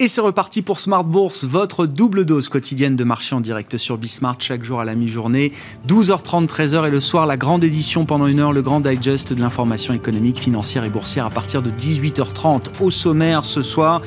Et c'est reparti pour Smart Bourse, votre double dose quotidienne de marché en direct sur Bismart chaque jour à la mi-journée. 12h30, 13h et le soir, la grande édition pendant une heure, le grand digest de l'information économique, financière et boursière à partir de 18h30. Au sommaire ce soir,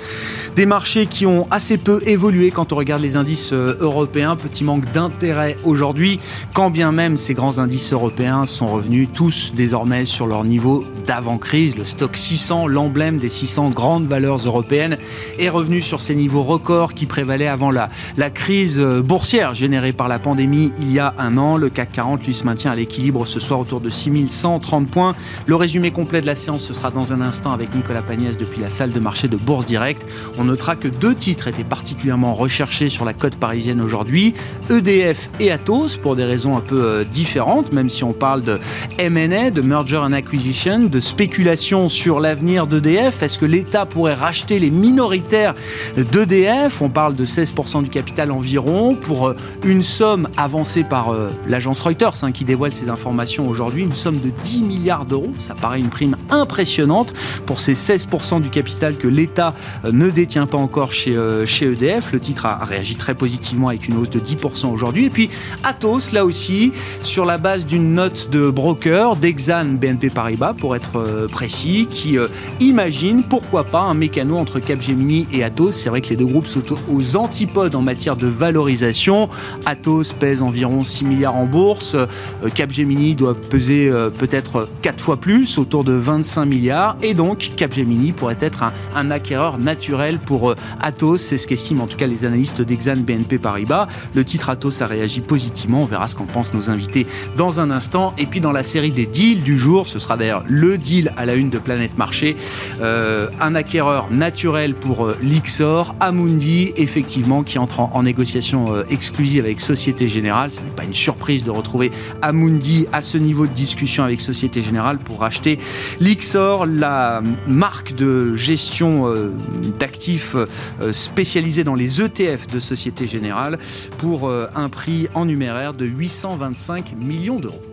des marchés qui ont assez peu évolué quand on regarde les indices euh, européens. Petit manque d'intérêt aujourd'hui, quand bien même ces grands indices européens sont revenus tous désormais sur leur niveau d'avant-crise. Le stock 600, l'emblème des 600 grandes valeurs européennes, est revenu sur ces niveaux records qui prévalaient avant la, crise euh, boursière générée par la pandémie il y a un an. Le CAC 40 lui se maintient à l'équilibre ce soir autour de 6130 points. Le résumé complet de la séance ce sera dans un instant avec Nicolas Pagnès depuis la salle de marché de Bourse Direct. On notera que deux titres étaient particulièrement recherchés sur la côte parisienne aujourd'hui, EDF et Atos pour des raisons un peu euh, différentes, même si on parle de M&A, de merger and acquisition, de spéculation sur l'avenir d'EDF. Est-ce que l'État pourrait racheter les minoritaires d'EDF. On parle de 16% du capital environ pour euh, une somme avancée par euh, l'agence Reuters hein, qui dévoile ces informations aujourd'hui, une somme de 10 milliards d'euros. Ça paraît une prime impressionnante pour ces 16% du capital que l'État euh, ne détient pas encore chez, EDF. Le titre a réagi très positivement avec une hausse de 10% aujourd'hui. Et puis Atos, là aussi, sur la base d'une note de broker, d'Exan BNP Paribas pour être précis, qui imagine pourquoi pas un mécano entre Capgemini et Atos c'est vrai que les deux groupes sont aux antipodes en matière de valorisation. Atos pèse environ 6 milliards en bourse. Euh, Capgemini doit peser euh, peut-être 4 fois plus, autour de 25 milliards. Et donc, Capgemini pourrait être un, acquéreur naturel pour euh, Atos. C'est ce qu'estiment en tout cas les analystes d'Exane BNP Paribas. Le titre Atos a réagi positivement. On verra ce qu'en pensent nos invités dans un instant. Et puis, dans la série des deals du jour, ce sera d'ailleurs le deal à la une de Planète Marché. un acquéreur naturel pour l'X Amundi, effectivement, qui entre en, négociation euh, exclusive avec Société Générale. Ce n'est pas une surprise de retrouver Amundi à ce niveau de discussion avec Société Générale pour racheter l'Ixor, la marque de gestion euh, d'actifs euh, spécialisée dans les ETF de Société Générale, pour un prix en numéraire de 825 millions d'euros.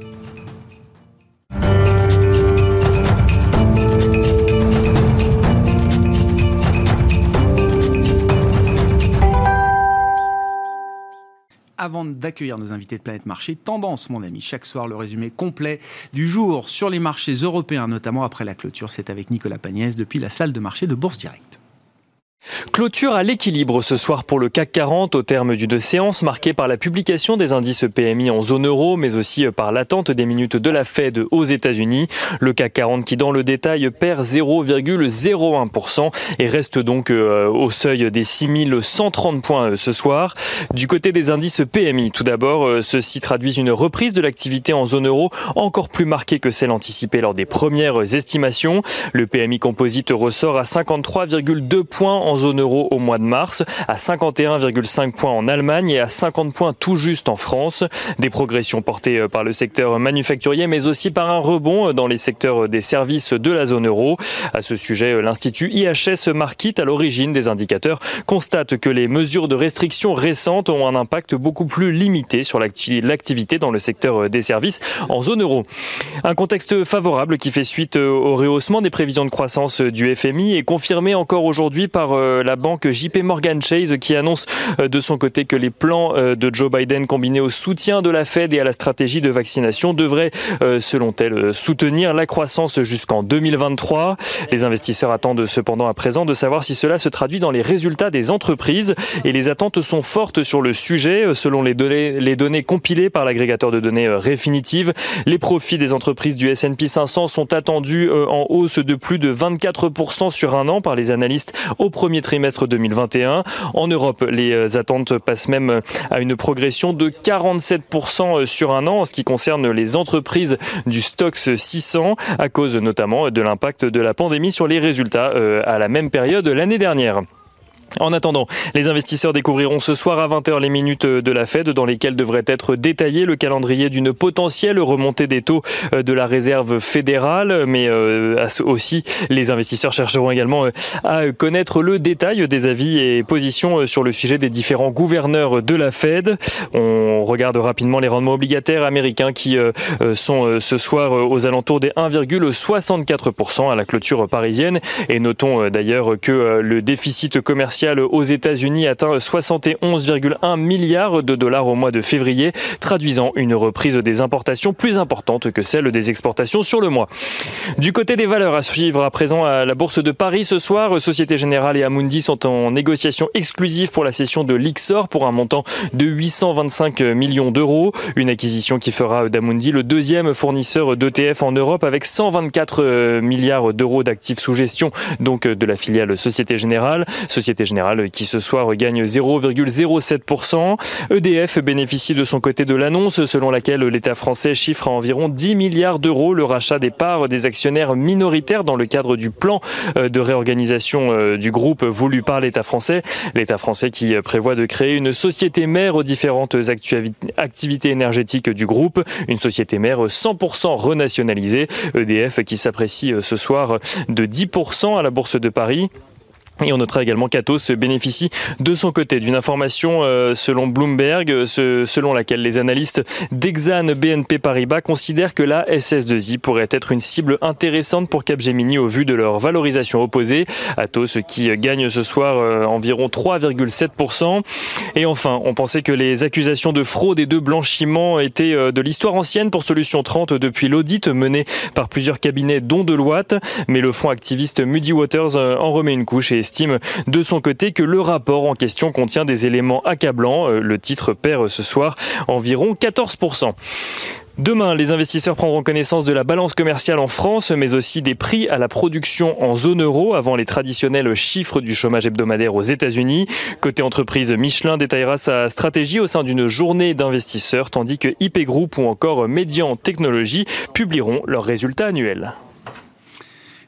Avant d'accueillir nos invités de Planète Marché, tendance, mon ami. Chaque soir, le résumé complet du jour sur les marchés européens, notamment après la clôture. C'est avec Nicolas Pagnès depuis la salle de marché de Bourse Direct. Clôture à l'équilibre ce soir pour le CAC 40 au terme d'une séance marquée par la publication des indices PMI en zone euro, mais aussi par l'attente des minutes de la Fed aux États-Unis. Le CAC 40 qui dans le détail perd 0,01% et reste donc euh, au seuil des 6130 points euh, ce soir. Du côté des indices PMI, tout d'abord, euh, ceux-ci traduisent une reprise de l'activité en zone euro encore plus marquée que celle anticipée lors des premières estimations. Le PMI composite ressort à 53,2 points en zone euro au mois de mars, à 51,5 points en Allemagne et à 50 points tout juste en France. Des progressions portées euh, par le secteur manufacturier, mais aussi par un rebond euh, dans les secteurs des services de la zone euro. À ce sujet, euh, l'Institut IHS Markit, à l'origine des indicateurs, constate que les mesures de restriction récentes ont un impact beaucoup plus limité sur l'activité dans le secteur des services en zone euro. Un contexte favorable qui fait suite au rehaussement des prévisions de croissance du FMI est confirmé encore aujourd'hui par euh, la banque JP Morgan Chase qui annonce euh, de son côté que les plans euh, de Joe Biden combinés au soutien de la Fed et à la stratégie de vaccination devraient, selon elle, soutenir la croissance jusqu'en 2023. Les investisseurs attendent cependant à présent de savoir si cela se traduit dans les résultats des entreprises et les attentes sont fortes sur le sujet. Selon les données, compilées par l'agrégateur de données Refinitiv, les profits des entreprises du S&P 500 sont attendus en hausse de plus de 24% sur un an par les analystes au premier trimestre 2021. En Europe, les euh, attentes passent même à une progression de 47% euh, sur un an en ce qui concerne les entreprises du Stox 600 à cause notamment de l'impact de la pandémie sur les résultats euh, à la même période l'année dernière. En attendant, les investisseurs découvriront ce soir à 20h les minutes de la Fed dans lesquelles devrait être détaillé le calendrier d'une potentielle remontée des taux euh, de la réserve fédérale, mais euh, aussi les investisseurs chercheront également euh, à connaître le détail des avis et positions sur le sujet des différents gouverneurs de la Fed. On regarde rapidement les rendements obligataires américains qui sont ce soir aux alentours des 1,64% à la clôture parisienne et notons d'ailleurs que le déficit commercial aux États-Unis atteint 71,1 milliards de dollars au mois de février, traduisant une reprise des importations plus importante que celle des exportations sur le mois. Du côté des valeurs à suivre à présent à la Bourse de Paris ce soir, Société Générale et Amundi sont en négociation exclusive pour la cession de l'Ixor pour un montant de 825 millions d'euros. Une acquisition qui fera d'Amundi le deuxième fournisseur d'ETF en Europe avec 124 milliards d'euros d'actifs sous gestion, donc de la filiale Société Générale. Société Générale qui ce soir gagne 0,07%. EDF bénéficie de son côté de l'annonce selon laquelle l'État français chiffre à environ 10 milliards d'euros le rachat des parts des actionnaires minoritaires dans le cadre du plan euh, de réorganisation euh, du groupe voulu par l'État français. L'État français qui prévoit de créer une société mère aux différentes activités énergétiques du groupe, une société mère 100% renationalisée. EDF qui s'apprécie ce soir de 10% à la Bourse de Paris. Et on notera également qu'Atos bénéficie de son côté d'une information euh, selon Bloomberg, selon laquelle les analystes d'Exane BNP Paribas considèrent que la SS2I pourrait être une cible intéressante pour Capgemini au vu de leur valorisation opposée. Atos qui gagne ce soir euh, environ 3,7%. Et enfin, on pensait que les accusations de fraude et de blanchiment étaient euh, de l'histoire ancienne pour Solution 30 depuis l'audit mené par plusieurs cabinets dont Deloitte. Mais le fonds activiste Moody Waters en remet une couche estime de son côté que le rapport en question contient des éléments accablants. Euh, le titre perd ce soir environ 14%. Demain, les investisseurs prendront connaissance de la balance commerciale en France, mais aussi des prix à la production en zone euro avant les traditionnels chiffres du chômage hebdomadaire aux États-Unis. Côté entreprise, Michelin détaillera sa stratégie au sein d'une journée d'investisseurs, tandis que IP Group ou encore Median Technologies publieront leurs résultats annuels.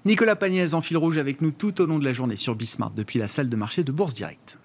Nicolas Pagnès en fil rouge avec nous tout au long de la journée sur Bismart depuis la salle de marché de Bourse Direct.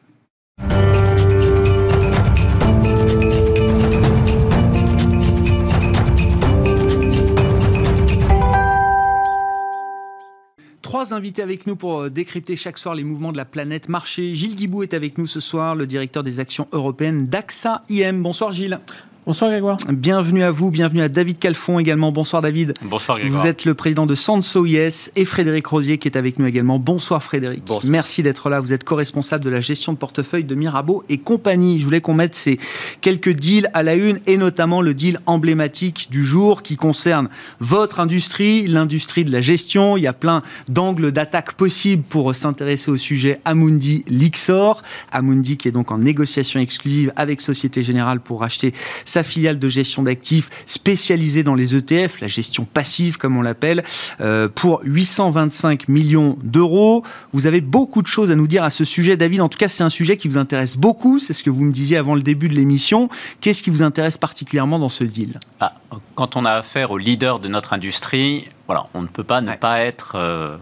Trois invités avec nous pour euh, décrypter chaque soir les mouvements de la planète marché. Gilles Guibou est avec nous ce soir, le directeur des actions européennes d'AXA IM. Bonsoir Gilles. Bonsoir Grégoire. Bienvenue à vous, bienvenue à David Calfon également. Bonsoir David. Bonsoir Grégoire. Vous êtes le président de Sanso IS et Frédéric Rosier qui est avec nous également. Bonsoir Frédéric. Bonsoir. Merci d'être là. Vous êtes co-responsable de la gestion de portefeuille de Mirabeau et compagnie. Je voulais qu'on mette ces quelques deals à la une et notamment le deal emblématique du jour qui concerne votre industrie, l'industrie de la gestion. Il y a plein d'angles d'attaque possibles pour s'intéresser au sujet Amundi Lixor. Amundi qui est donc en négociation exclusive avec Société Générale pour racheter sa filiale de gestion d'actifs spécialisée dans les ETF, la gestion passive comme on l'appelle, euh, pour 825 millions d'euros. Vous avez beaucoup de choses à nous dire à ce sujet, David. En tout cas, c'est un sujet qui vous intéresse beaucoup. C'est ce que vous me disiez avant le début de l'émission. Qu'est-ce qui vous intéresse particulièrement dans ce deal? Ah, Quand on a affaire au leader de notre industrie, voilà, on ne peut pas ne pas être euh,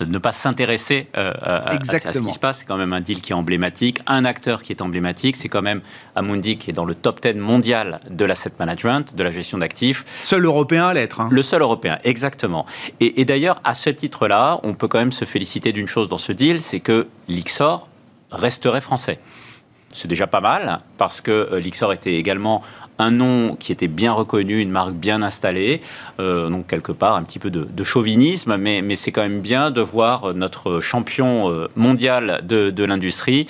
de ne pas s'intéresser euh, à, ce qui se passe. C'est quand même un deal qui est emblématique, un acteur qui est emblématique. C'est quand même Amundi qui est dans le top 10 mondial de l'asset management, de la gestion d'actifs. Seul européen à l'être. Hein. Le seul européen, exactement. Et, et d'ailleurs, à ce titre-là, on peut quand même se féliciter d'une chose dans ce deal, c'est que l'Ixor resterait français c'est déjà pas mal, parce que euh, l'Ixor était également un nom qui était bien reconnu, une marque bien installée, euh, donc quelque part un petit peu de, chauvinisme, mais, mais c'est quand même bien de voir notre champion euh, mondial de, l'industrie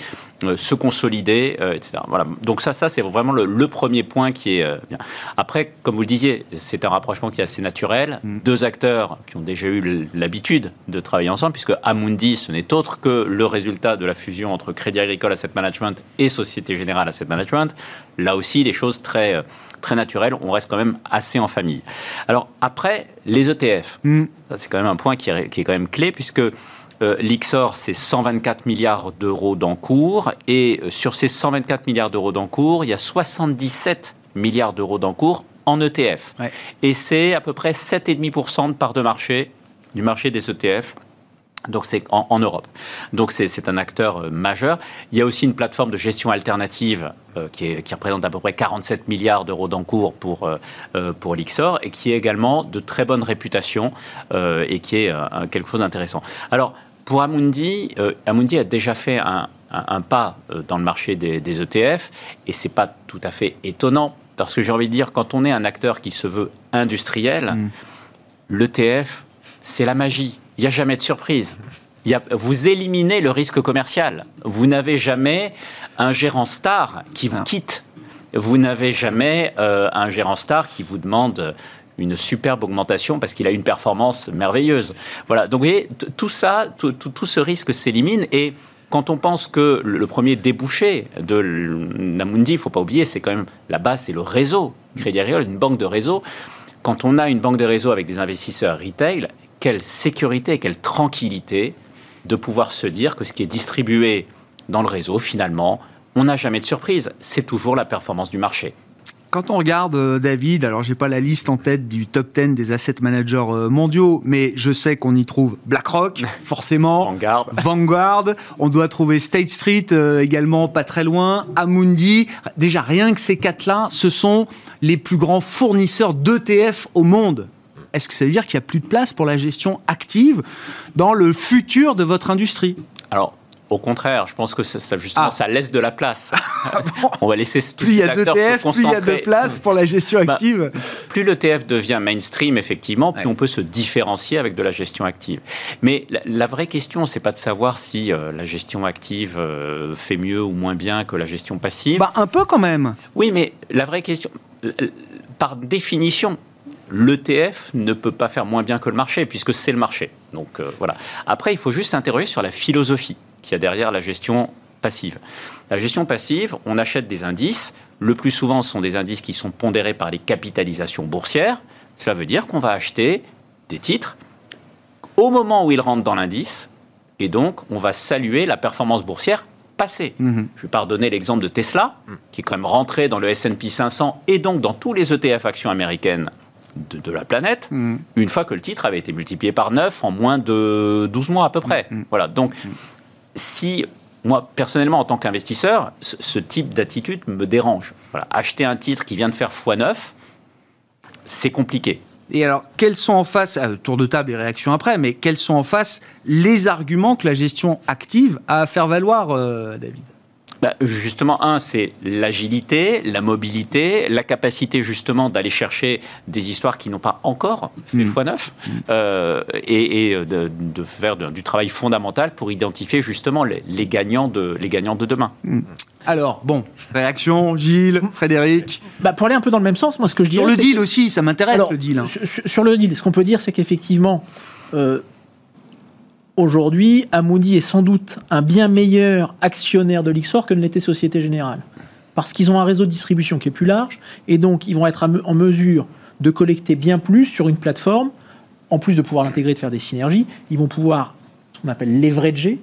se consolider, etc. Voilà. Donc ça, ça c'est vraiment le, premier point qui est bien. Après, comme vous le disiez, c'est un rapprochement qui est assez naturel. Mm. Deux acteurs qui ont déjà eu l'habitude de travailler ensemble, puisque Amundi, ce n'est autre que le résultat de la fusion entre Crédit Agricole Asset Management et Société Générale Asset Management. Là aussi, des choses très euh, très naturelles. On reste quand même assez en famille. Alors après, les ETF, mm. c'est quand même un point qui est, qui est, quand même clé puisque euh, l'Ixor, c'est 124 milliards d'euros d'encours. Et euh, sur ces 124 milliards d'euros d'encours, il y a 77 milliards d'euros d'encours en ETF. Et c'est à peu près 7,5% de part de marché du marché des ETF Donc c'est en, Europe. Donc c'est un acteur euh, majeur. Il y a aussi une plateforme de gestion alternative euh, qui, est, qui, représente à peu près 47 milliards d'euros d'encours pour, euh, pour l'Ixor et qui est également de très bonne réputation et qui est quelque chose d'intéressant. Alors pour Amundi, Amundi a déjà fait un, un, pas dans le marché des, des ETF et c'est pas tout à fait étonnant parce que j'ai envie de dire quand on est un acteur qui se veut industriel, mm. l'ETF c'est la magie il n'y a jamais de surprise. vous éliminez le risque commercial. Vous n'avez jamais un gérant star qui vous quitte. Vous n'avez jamais euh, un gérant star qui vous demande une superbe augmentation parce qu'il a une performance merveilleuse. Voilà. Donc, vous voyez, tout ça, tout, ce risque s'élimine et quand on pense que le premier débouché de Namundi, il ne faut pas oublier, c'est quand même la base, c'est le réseau. Crédit Agricole, une banque de réseau. Quand on a une banque de réseau avec des investisseurs retail, quelle sécurité, quelle tranquillité de pouvoir se dire que ce qui est distribué dans le réseau, finalement, on n'a jamais de surprise. C'est toujours la performance du marché. Quand on regarde euh, David, alors j'ai pas la liste en tête du top 10 des asset managers euh, mondiaux, mais je sais qu'on y trouve BlackRock, forcément, Vanguard. Vanguard, on doit trouver State Street euh, également pas très loin, Amundi. Déjà rien que ces quatre-là, ce sont les plus grands fournisseurs d'ETF au monde est-ce que ça veut dire qu'il n'y a plus de place pour la gestion active dans le futur de votre industrie? Alors, au contraire, je pense que ça, justement, ah. ça laisse de la place. On va laisser plus il y a d'ETF, plus il y a de place pour la gestion bah, active. plus l'ETF devient mainstream, effectivement, plus on peut se différencier avec de la gestion active. Mais la, vraie question, c'est pas de savoir si euh, la gestion active euh, fait mieux ou moins bien que la gestion passive. Bah, un peu quand même. Oui, mais la vraie question, par définition, l'ETF ne peut pas faire moins bien que le marché, puisque c'est le marché. Donc euh, voilà. Après, il faut juste s'interroger sur la philosophie qu'il y a derrière la gestion passive. La gestion passive, on achète des indices. Le plus souvent, ce sont des indices qui sont pondérés par les capitalisations boursières. Cela veut dire qu'on va acheter des titres au moment où ils rentrent dans l'indice, et donc on va saluer la performance boursière passée. Mhm. Je vais pardonner l'exemple de Tesla, qui est quand même rentré dans le S&P 500 et donc dans tous les ETF actions américaines de, la planète, mm. une fois que le titre avait été multiplié par 9 en moins de 12 mois à peu près. Mm. Voilà. Donc, si moi, personnellement, en tant qu'investisseur, ce, type d'attitude me dérange. Voilà. Acheter un titre qui vient de faire x9, c'est compliqué. Et alors, quels sont en face, euh, tour de table et réactions après, mais quels sont en face les arguments que la gestion active a à faire valoir, euh, David? Bah, justement, un, c'est l'agilité, la mobilité, la capacité justement d'aller chercher des histoires qui n'ont pas encore fait mmh. x9 mmh. euh, et, de, faire du travail fondamental pour identifier justement les, gagnants, de, les gagnants de demain. Mmh. Alors, bon, réaction, Gilles, Frédéric? Bah, Pour aller un peu dans le même sens, moi ce que je dis. Sur le deal aussi, ça m'intéresse le deal. Hein. Sur, le deal, ce qu'on peut dire, c'est qu'effectivement, euh, Aujourd'hui, Amundi est sans doute un bien meilleur actionnaire de l'Ixor que ne l'était Société Générale. Parce qu'ils ont un réseau de distribution qui est plus large, et donc ils vont être en mesure de collecter bien plus sur une plateforme, en plus de pouvoir l'intégrer de faire des synergies, ils vont pouvoir, ce qu'on appelle leverager,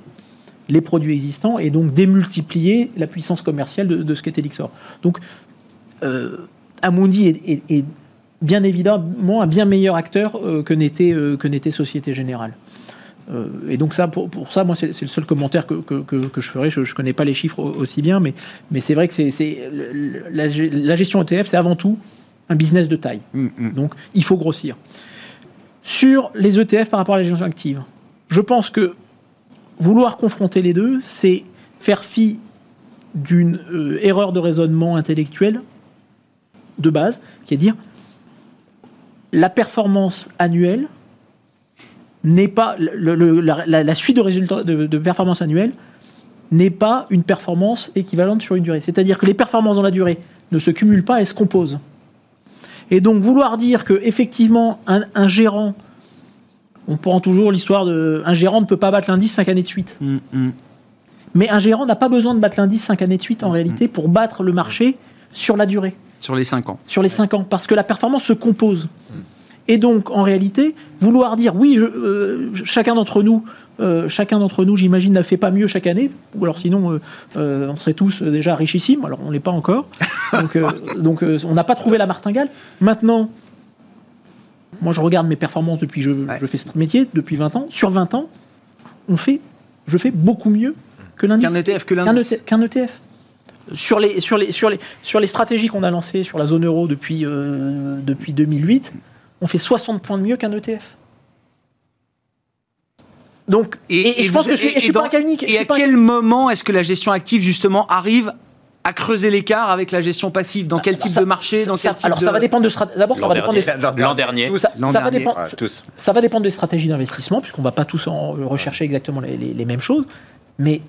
les produits existants, et donc démultiplier la puissance commerciale de, ce qu'était l'Ixor. Donc, euh, Amundi est, bien évidemment un bien meilleur acteur euh, que euh, n'était Société Générale. Euh, et donc ça, pour, ça, moi, c'est le seul commentaire que, je ferai. Je ne connais pas les chiffres aussi bien, mais, mais c'est vrai que c'est la, la, gestion ETF, c'est avant tout un business de taille. Mm, mm. Donc, il faut grossir. Sur les ETF par rapport à la gestion active, je pense que vouloir confronter les deux, c'est faire fi d'une euh, erreur de raisonnement intellectuel de base, qui est dire la performance annuelle n'est pas la, suite de résultats de, performance annuelle n'est pas une performance équivalente sur une durée. C'est-à-dire que les performances dans la durée ne se cumulent pas, elles se composent. Et donc vouloir dire que effectivement un, gérant, on prend toujours l'histoire de un gérant ne peut pas battre l'indice 5 années de suite. Mm, mm. Mais un gérant n'a pas besoin de battre l'indice 5 années de suite en mm, réalité pour battre le marché sur la durée. Sur les 5 ans. Sur les 5 ans, parce que la performance se compose. Et donc, en réalité, vouloir dire oui, euh, chacun d'entre nous, euh, chacun d'entre nous, j'imagine, n'a fait pas mieux chaque année, ou alors sinon, euh, on serait tous déjà richissimes. Alors, on n'est pas encore. Donc, donc on n'a pas trouvé la martingale. Maintenant, moi, je regarde mes performances depuis que je, je, fais ce métier depuis 20 ans. Sur 20 ans, on fait, je fais beaucoup mieux que l'indice. Qu'un ETF, que Qu'un. ETF. ETF. Sur les, sur, les, sur, les, sur les stratégies qu'on a lancées sur la zone euro depuis, depuis 2008, on fait 60 points de mieux qu'un ETF. Donc, et, et je pense que je suis, et- et je suis et pas un je Et à un quel moment est-ce que la gestion active, justement, arrive à creuser l'écart avec la gestion passive? Dans quel Alors, type ça- de marché? Dans ça- quel type Alors, de- ça va dépendre de strat- D'abord, ça L'an va dépendre des, dernier. L'an dernier. ça, va dépendre, Ouais, tous. ça va dépendre des stratégies d'investissement, puisqu'on va pas tous en rechercher exactement les, les- les mêmes choses. Mais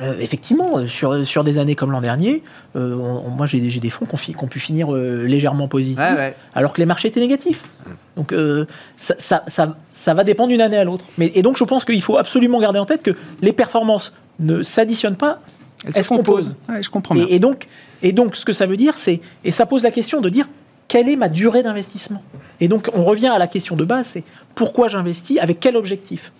euh, effectivement, euh, sur, sur des années comme l'an dernier, euh, on- on- moi j'ai des, j'ai des fonds qui ont, pu finir euh, légèrement positifs, Ouais, ouais. alors que les marchés étaient négatifs. Donc euh, ça, ça- ça- ça va dépendre d'une année à l'autre. Mais, et donc je pense qu'il faut absolument garder en tête que les performances ne s'additionnent pas, Elle elles se se composent. Ouais, je comprends bien. Et, et donc, et donc, ce que ça veut dire, c'est, et ça pose la question de dire quelle est ma durée d'investissement? Et donc, on revient à la question de base, c'est pourquoi j'investis, avec quel objectif?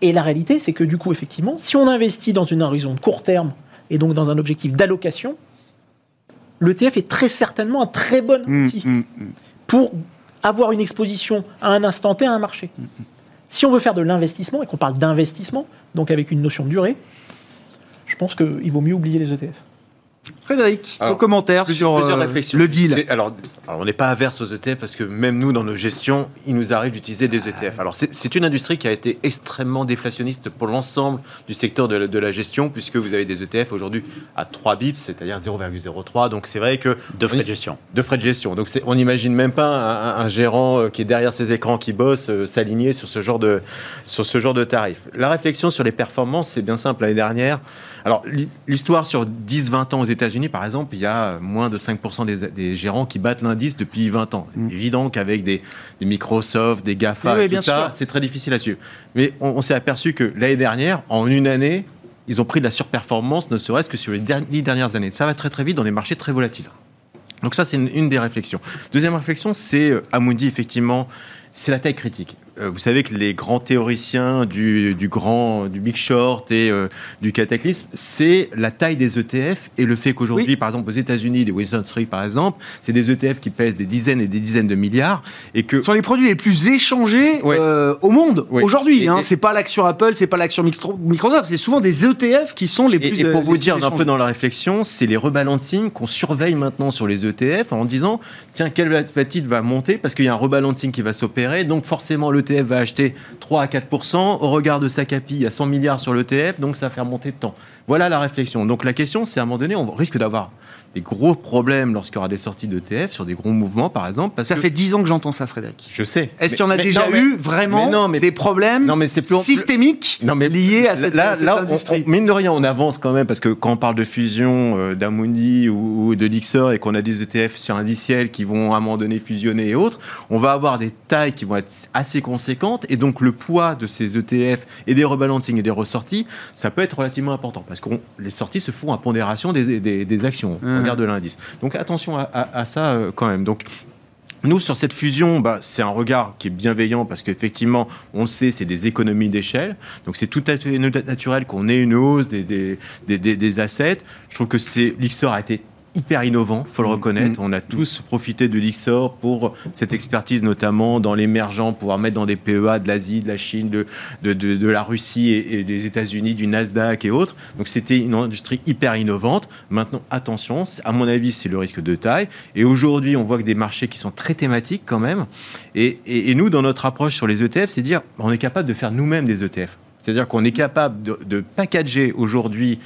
Et la réalité, c'est que du coup, effectivement, si on investit dans une horizon de court terme et donc dans un objectif d'allocation, l'ETF est très certainement un très bon Hum, outil hum, hum. pour avoir une exposition à un instant T à un marché. Si on veut faire de l'investissement et qu'on parle d'investissement, donc avec une notion de durée, je pense qu'il vaut mieux oublier les ETF. Frédéric, Alors, vos commentaires Plusieurs, sur plusieurs euh, réflexions. le deal. Alors, alors, on n'est pas averse aux ETF parce que même nous, dans nos gestions, il nous arrive d'utiliser des ETF. Alors, c'est une industrie qui a été extrêmement déflationniste pour l'ensemble du secteur de, la- de la gestion, puisque vous avez des ETF aujourd'hui à 3 bips, c'est-à-dire 0,03. Donc, c'est vrai que. De frais de gestion. De frais de gestion. Donc, on n'imagine même pas un, un- un gérant euh, qui est derrière ses écrans, qui bosse, euh, s'aligner sur ce genre de sur ce genre de tarif. La réflexion sur les performances, c'est bien simple. L'année dernière, alors l'hi- l'histoire sur 10-20 ans aux États-Unis, par exemple, il y a moins de 5% des, des gérants qui battent l'indice depuis 20 ans. Évident qu'avec des, des Microsoft, des GAFA, Oui, et tout ça, c'est très difficile à suivre. Mais on, on s'est aperçu que l'année dernière, en une année, ils ont pris de la surperformance, ne serait-ce que sur les dix dernières années. Ça va très très vite dans des marchés très volatiles. Donc ça, c'est une, une des réflexions. Deuxième réflexion, c'est euh, Amundi, effectivement, c'est la taille critique. Euh, vous savez que les grands théoriciens du, du grand, du big short et euh, du cataclysme, c'est la taille des ETF et le fait qu'aujourd'hui, Oui. par exemple, aux États-Unis, des Wilson Street, par exemple, c'est des ETF qui pèsent des dizaines et des dizaines de milliards et que Ce sont les produits les plus échangés Ouais. euh, au monde Ouais. aujourd'hui. Et- Hein. et- C'est pas l'action Apple, c'est pas l'action Micro- Microsoft, c'est souvent des ETF qui sont les Et, plus. et euh, pour les vous dire un peu dans la réflexion, c'est les rebalancing qu'on surveille maintenant sur les ETF en disant tiens, quel va-t-il va monter Parce qu'il y a un rebalancing qui va s'opérer, donc forcément va acheter 3 à 4% Au regard de sa capi, il y a 100 milliards sur l'ETF, donc ça va faire monter de temps. Voilà la réflexion. Donc la question, c'est à un moment donné, on risque d'avoir des gros problèmes lorsqu'il y aura des sorties d'ETF sur des gros mouvements, par exemple. Parce Ça que fait 10 ans que j'entends ça, Frédéric. je sais. Est-ce qu'il y en a mais- déjà non, mais- eu vraiment mais non, mais- des problèmes Non, mais c'est plus- systémiques non, mais liés à cette, là, à cette là, on- industrie on- mine de rien, on avance quand même parce que quand on parle de fusion euh, d'Amundi ou, ou de Lixor et qu'on a des ETF sur indiciels qui vont à un moment donné fusionner et autres, on va avoir des tailles qui vont être assez conséquentes et donc le poids de ces ETF et des rebalancing et des ressorties, ça peut être relativement important parce que les sorties se font à pondération des, des- des actions, Mhm. De l'indice. Donc attention à, à- à ça euh, quand même. Donc nous, sur cette fusion, bah, c'est un regard qui est bienveillant parce qu'effectivement, on le sait, c'est des économies d'échelle. Donc, c'est tout à fait naturel qu'on ait une hausse des, des, des, assets. Je trouve que c'est l'Ixor a été hyper innovant, faut le reconnaître. On a tous profité de l'Ixor pour cette expertise, notamment dans l'émergent, pouvoir mettre dans des PEA de l'Asie, de la Chine, de, de, de, de la Russie et, et des États-Unis, du Nasdaq et autres. Donc, c'était une industrie hyper innovante. Maintenant, attention, à mon avis, c'est le risque de taille. Et aujourd'hui, on voit que des marchés qui sont très thématiques quand même. Et, et- et nous, dans notre approche sur les ETF, c'est dire on est capable de faire nous-mêmes des ETF. C'est-à-dire qu'on est capable de, de packager aujourd'hui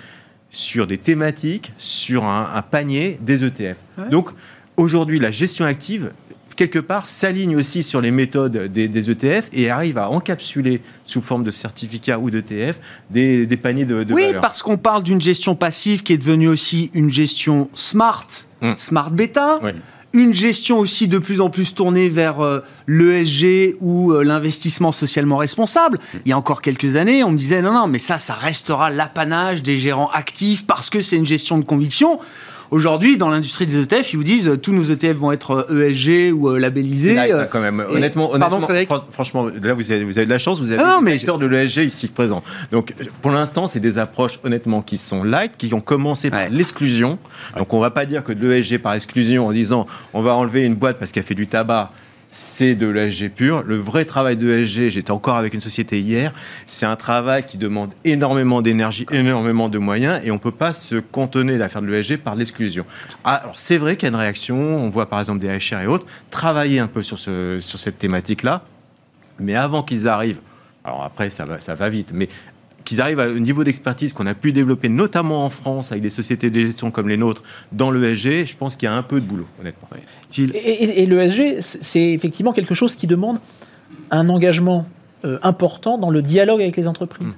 sur des thématiques, sur un, un panier des ETF. Donc aujourd'hui, la gestion active, quelque part, s'aligne aussi sur les méthodes des, des ETF et arrive à encapsuler sous forme de certificats ou d'ETF des, des paniers de, de Oui, valeurs. parce qu'on parle d'une gestion passive qui est devenue aussi une gestion smart, Mm. smart beta. Ouais. Une gestion aussi de plus en plus tournée vers euh, l'ESG ou euh, l'investissement socialement responsable. Il y a encore quelques années, on me disait non, non, mais ça, ça restera l'apanage des gérants actifs parce que c'est une gestion de conviction. Aujourd'hui, dans l'industrie des ETF, ils vous disent euh, tous nos ETF vont être euh, ESG ou euh, labellisés. Là, quand même. et- Honnêtement, Pardon, honnêtement Frédéric fran- franchement, là, vous avez, vous avez de la chance, vous avez Ah acteurs de l'ESG ici présents. Donc, pour l'instant, c'est des approches, honnêtement, qui sont light, qui ont commencé par Ouais. l'exclusion. Donc, on va pas dire que de l'ESG par exclusion en disant on va enlever une boîte parce qu'elle fait du tabac. C'est de l'ESG pur. Le vrai travail de l'ESG, j'étais encore avec une société hier, c'est un travail qui demande énormément d'énergie, énormément de moyens, et on ne peut pas se cantonner l'affaire de l'ESG par l'exclusion. Ah, alors c'est vrai qu'il y a une réaction, on voit par exemple des HR et autres travailler un peu sur, ce, sur cette thématique-là, mais avant qu'ils arrivent, alors après ça va, ça va vite, mais qu'ils arrivent à un niveau d'expertise qu'on a pu développer, notamment en France, avec des sociétés de gestion comme les nôtres, dans l'ESG, je pense qu'il y a un peu de boulot, honnêtement. Et, l'ESG, c'est effectivement quelque chose qui demande un engagement euh, important dans le dialogue avec les entreprises. Hmm.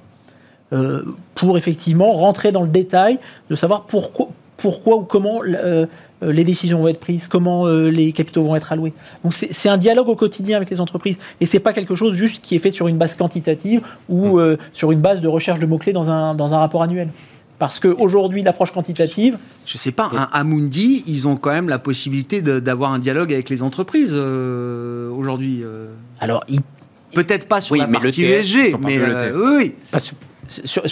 Euh, pour effectivement rentrer dans le détail de savoir pourquoi, pourquoi ou comment euh, les décisions vont être prises, comment euh, les capitaux vont être alloués. Donc c'est un dialogue au quotidien avec les entreprises et c'est pas quelque chose juste qui est fait sur une base quantitative ou mm. sur une base de recherche de mots clés dans un, dans un rapport annuel. Parce qu'aujourd'hui, l'approche quantitative. Je sais pas, à Amundi, ils ont quand même la possibilité d'avoir un dialogue avec les entreprises aujourd'hui. Alors, peut-être pas sur la partie ESG, mais oui. Sur,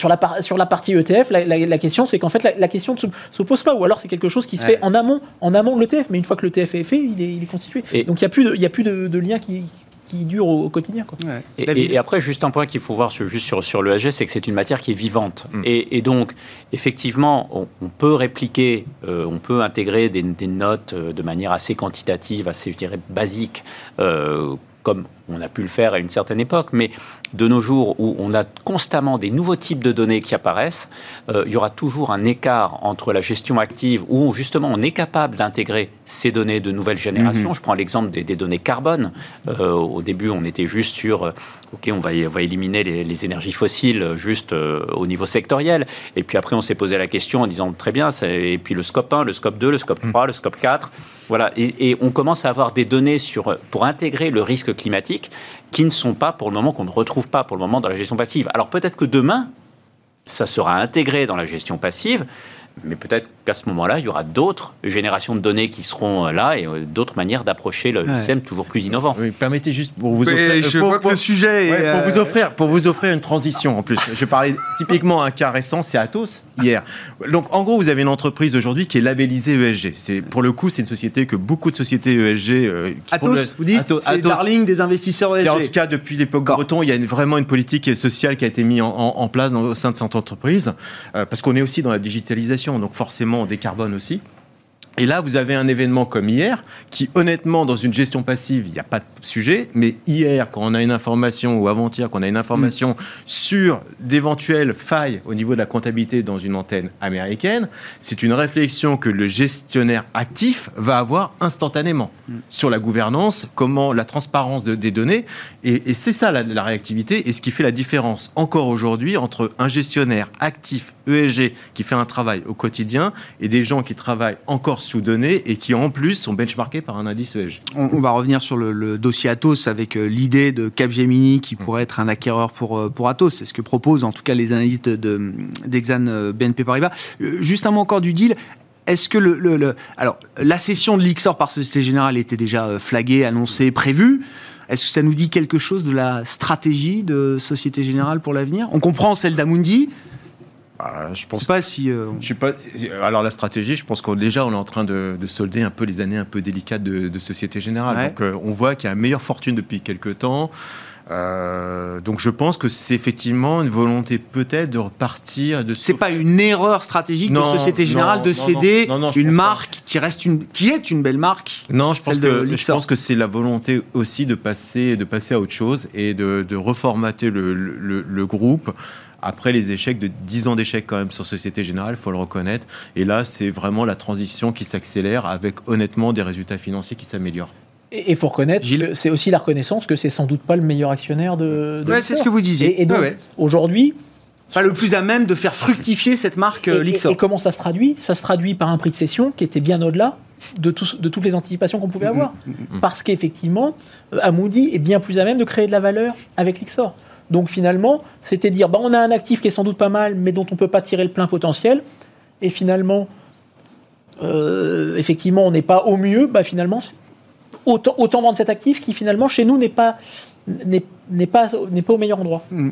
la, sur la partie ETF, la, question, c'est qu'en fait, la, question ne se, pose pas. Ou alors, c'est quelque chose qui se fait en amont, en amont de l'ETF. Mais une fois que l'ETF est fait, il est, constitué. Donc, il n'y a plus de, a plus de, lien qui, qui dure au, quotidien. Et, après, juste un point qu'il faut voir sur, juste sur, sur l'ESG, c'est que c'est une matière qui est vivante. Mm. Et, donc, effectivement, on, peut répliquer, euh, on peut intégrer des, notes euh, de manière assez quantitative, assez, je dirais, basique, euh, comme on a pu le faire à une certaine époque, mais de nos jours où on a constamment des nouveaux types de données qui apparaissent, euh, il y aura toujours un écart entre la gestion active où justement on est capable d'intégrer ces données de nouvelle génération. Mhm. Je prends l'exemple des, données carbone. Euh, au début, on était juste sur, euh, ok, on va, va éliminer les, énergies fossiles juste au niveau sectoriel. Et puis après, on s'est posé la question en disant, très bien, et puis le scope 1, le scope 2, le scope 3, mhm. le scope 4. Voilà. Et, et on commence à avoir des données sur, pour intégrer le risque climatique qui ne sont pas pour le moment, qu'on ne retrouve pas pour le moment dans la gestion passive. Alors peut-être que demain, ça sera intégré dans la gestion passive, mais peut-être qu'à ce moment-là, il y aura d'autres générations de données qui seront euh, là et euh, d'autres manières d'approcher le système toujours plus innovant. permettez juste pour vous offrir, je pour, le sujet pour vous euh, offrir pour vous offrir une transition en plus. Je parlais typiquement un cas récent, c'est Atos hier. Donc en gros, vous avez une entreprise aujourd'hui qui est labellisée ESG. C'est pour le coup, c'est une société que beaucoup de sociétés ESG Atos, vous dites, c'est darling des investisseurs ESG. C'est en tout cas depuis l'époque Breton, il y a vraiment une politique sociale qui a été mise en, place dans, au sein de cette entreprise parce qu'on est aussi dans la digitalisation, donc forcément on décarbone aussi. Et là, vous avez un événement comme hier, qui honnêtement, dans une gestion passive, il n'y a pas de sujet, mais hier, quand on a une information, ou avant-hier, quand on a une information mm. sur d'éventuelles failles au niveau de la comptabilité dans une antenne américaine, c'est une réflexion que le gestionnaire actif va avoir instantanément mm. sur la gouvernance, comment la transparence des données, et, c'est ça la, la réactivité, et ce qui fait la différence encore aujourd'hui entre un gestionnaire actif ESG qui fait un travail au quotidien et des gens qui travaillent encore sous données et qui en plus sont benchmarkés par un indice ESG. On, va revenir sur le, dossier Atos avec euh, l'idée de Capgemini qui pourrait être un acquéreur pour, euh, pour Atos. C'est ce que proposent en tout cas les analystes d'Exan de, euh, BNP Paribas. Juste un mot encore du deal. Est-ce que le, alors la cession de l'Ixor par Société Générale était déjà flaguée, annoncée, prévue? Est-ce que ça nous dit quelque chose de la stratégie de Société Générale pour l'avenir? On comprend celle d'Amundi, bah, je pense pas si. Euh, je sais pas. Alors la stratégie, je pense qu'on déjà on est en train de, solder un peu les années un peu délicates de, Société Générale. Donc euh, on voit qu'il y a une meilleure fortune depuis quelques temps. Euh, donc je pense que c'est effectivement une volonté peut-être de repartir de. C'est pas une erreur stratégique de Société Générale de céder une marque qui reste une qui est une belle marque. Non, je pense que je pense que c'est la volonté aussi de passer de passer à autre chose et de, reformater le, le groupe après les échecs de 10 ans d'échecs quand même sur Société Générale, il faut le reconnaître. Et là, c'est vraiment la transition qui s'accélère avec honnêtement des résultats financiers qui s'améliorent. Et il faut reconnaître, c'est aussi la reconnaissance que c'est sans doute pas le meilleur actionnaire de. ouais, c'est ce que vous disiez. Et, donc, aujourd'hui, pas le plus à même de faire fructifier cette marque et, Lixor. Et, comment ça se traduit? Ça se traduit par un prix de cession qui était bien au-delà de, de, toutes les anticipations qu'on pouvait avoir. Mm, mm, mm, Parce qu'effectivement, euh, Amundi est bien plus à même de créer de la valeur avec Lixor. Donc finalement, c'était dire, bah, on a un actif qui est sans doute pas mal, mais dont on ne peut pas tirer le plein potentiel. Et finalement, euh, effectivement, on n'est pas au mieux. Bah, finalement, autant, vendre cet actif qui finalement, chez nous, n'est pas, n'est, pas, pas au meilleur endroit. Mmh.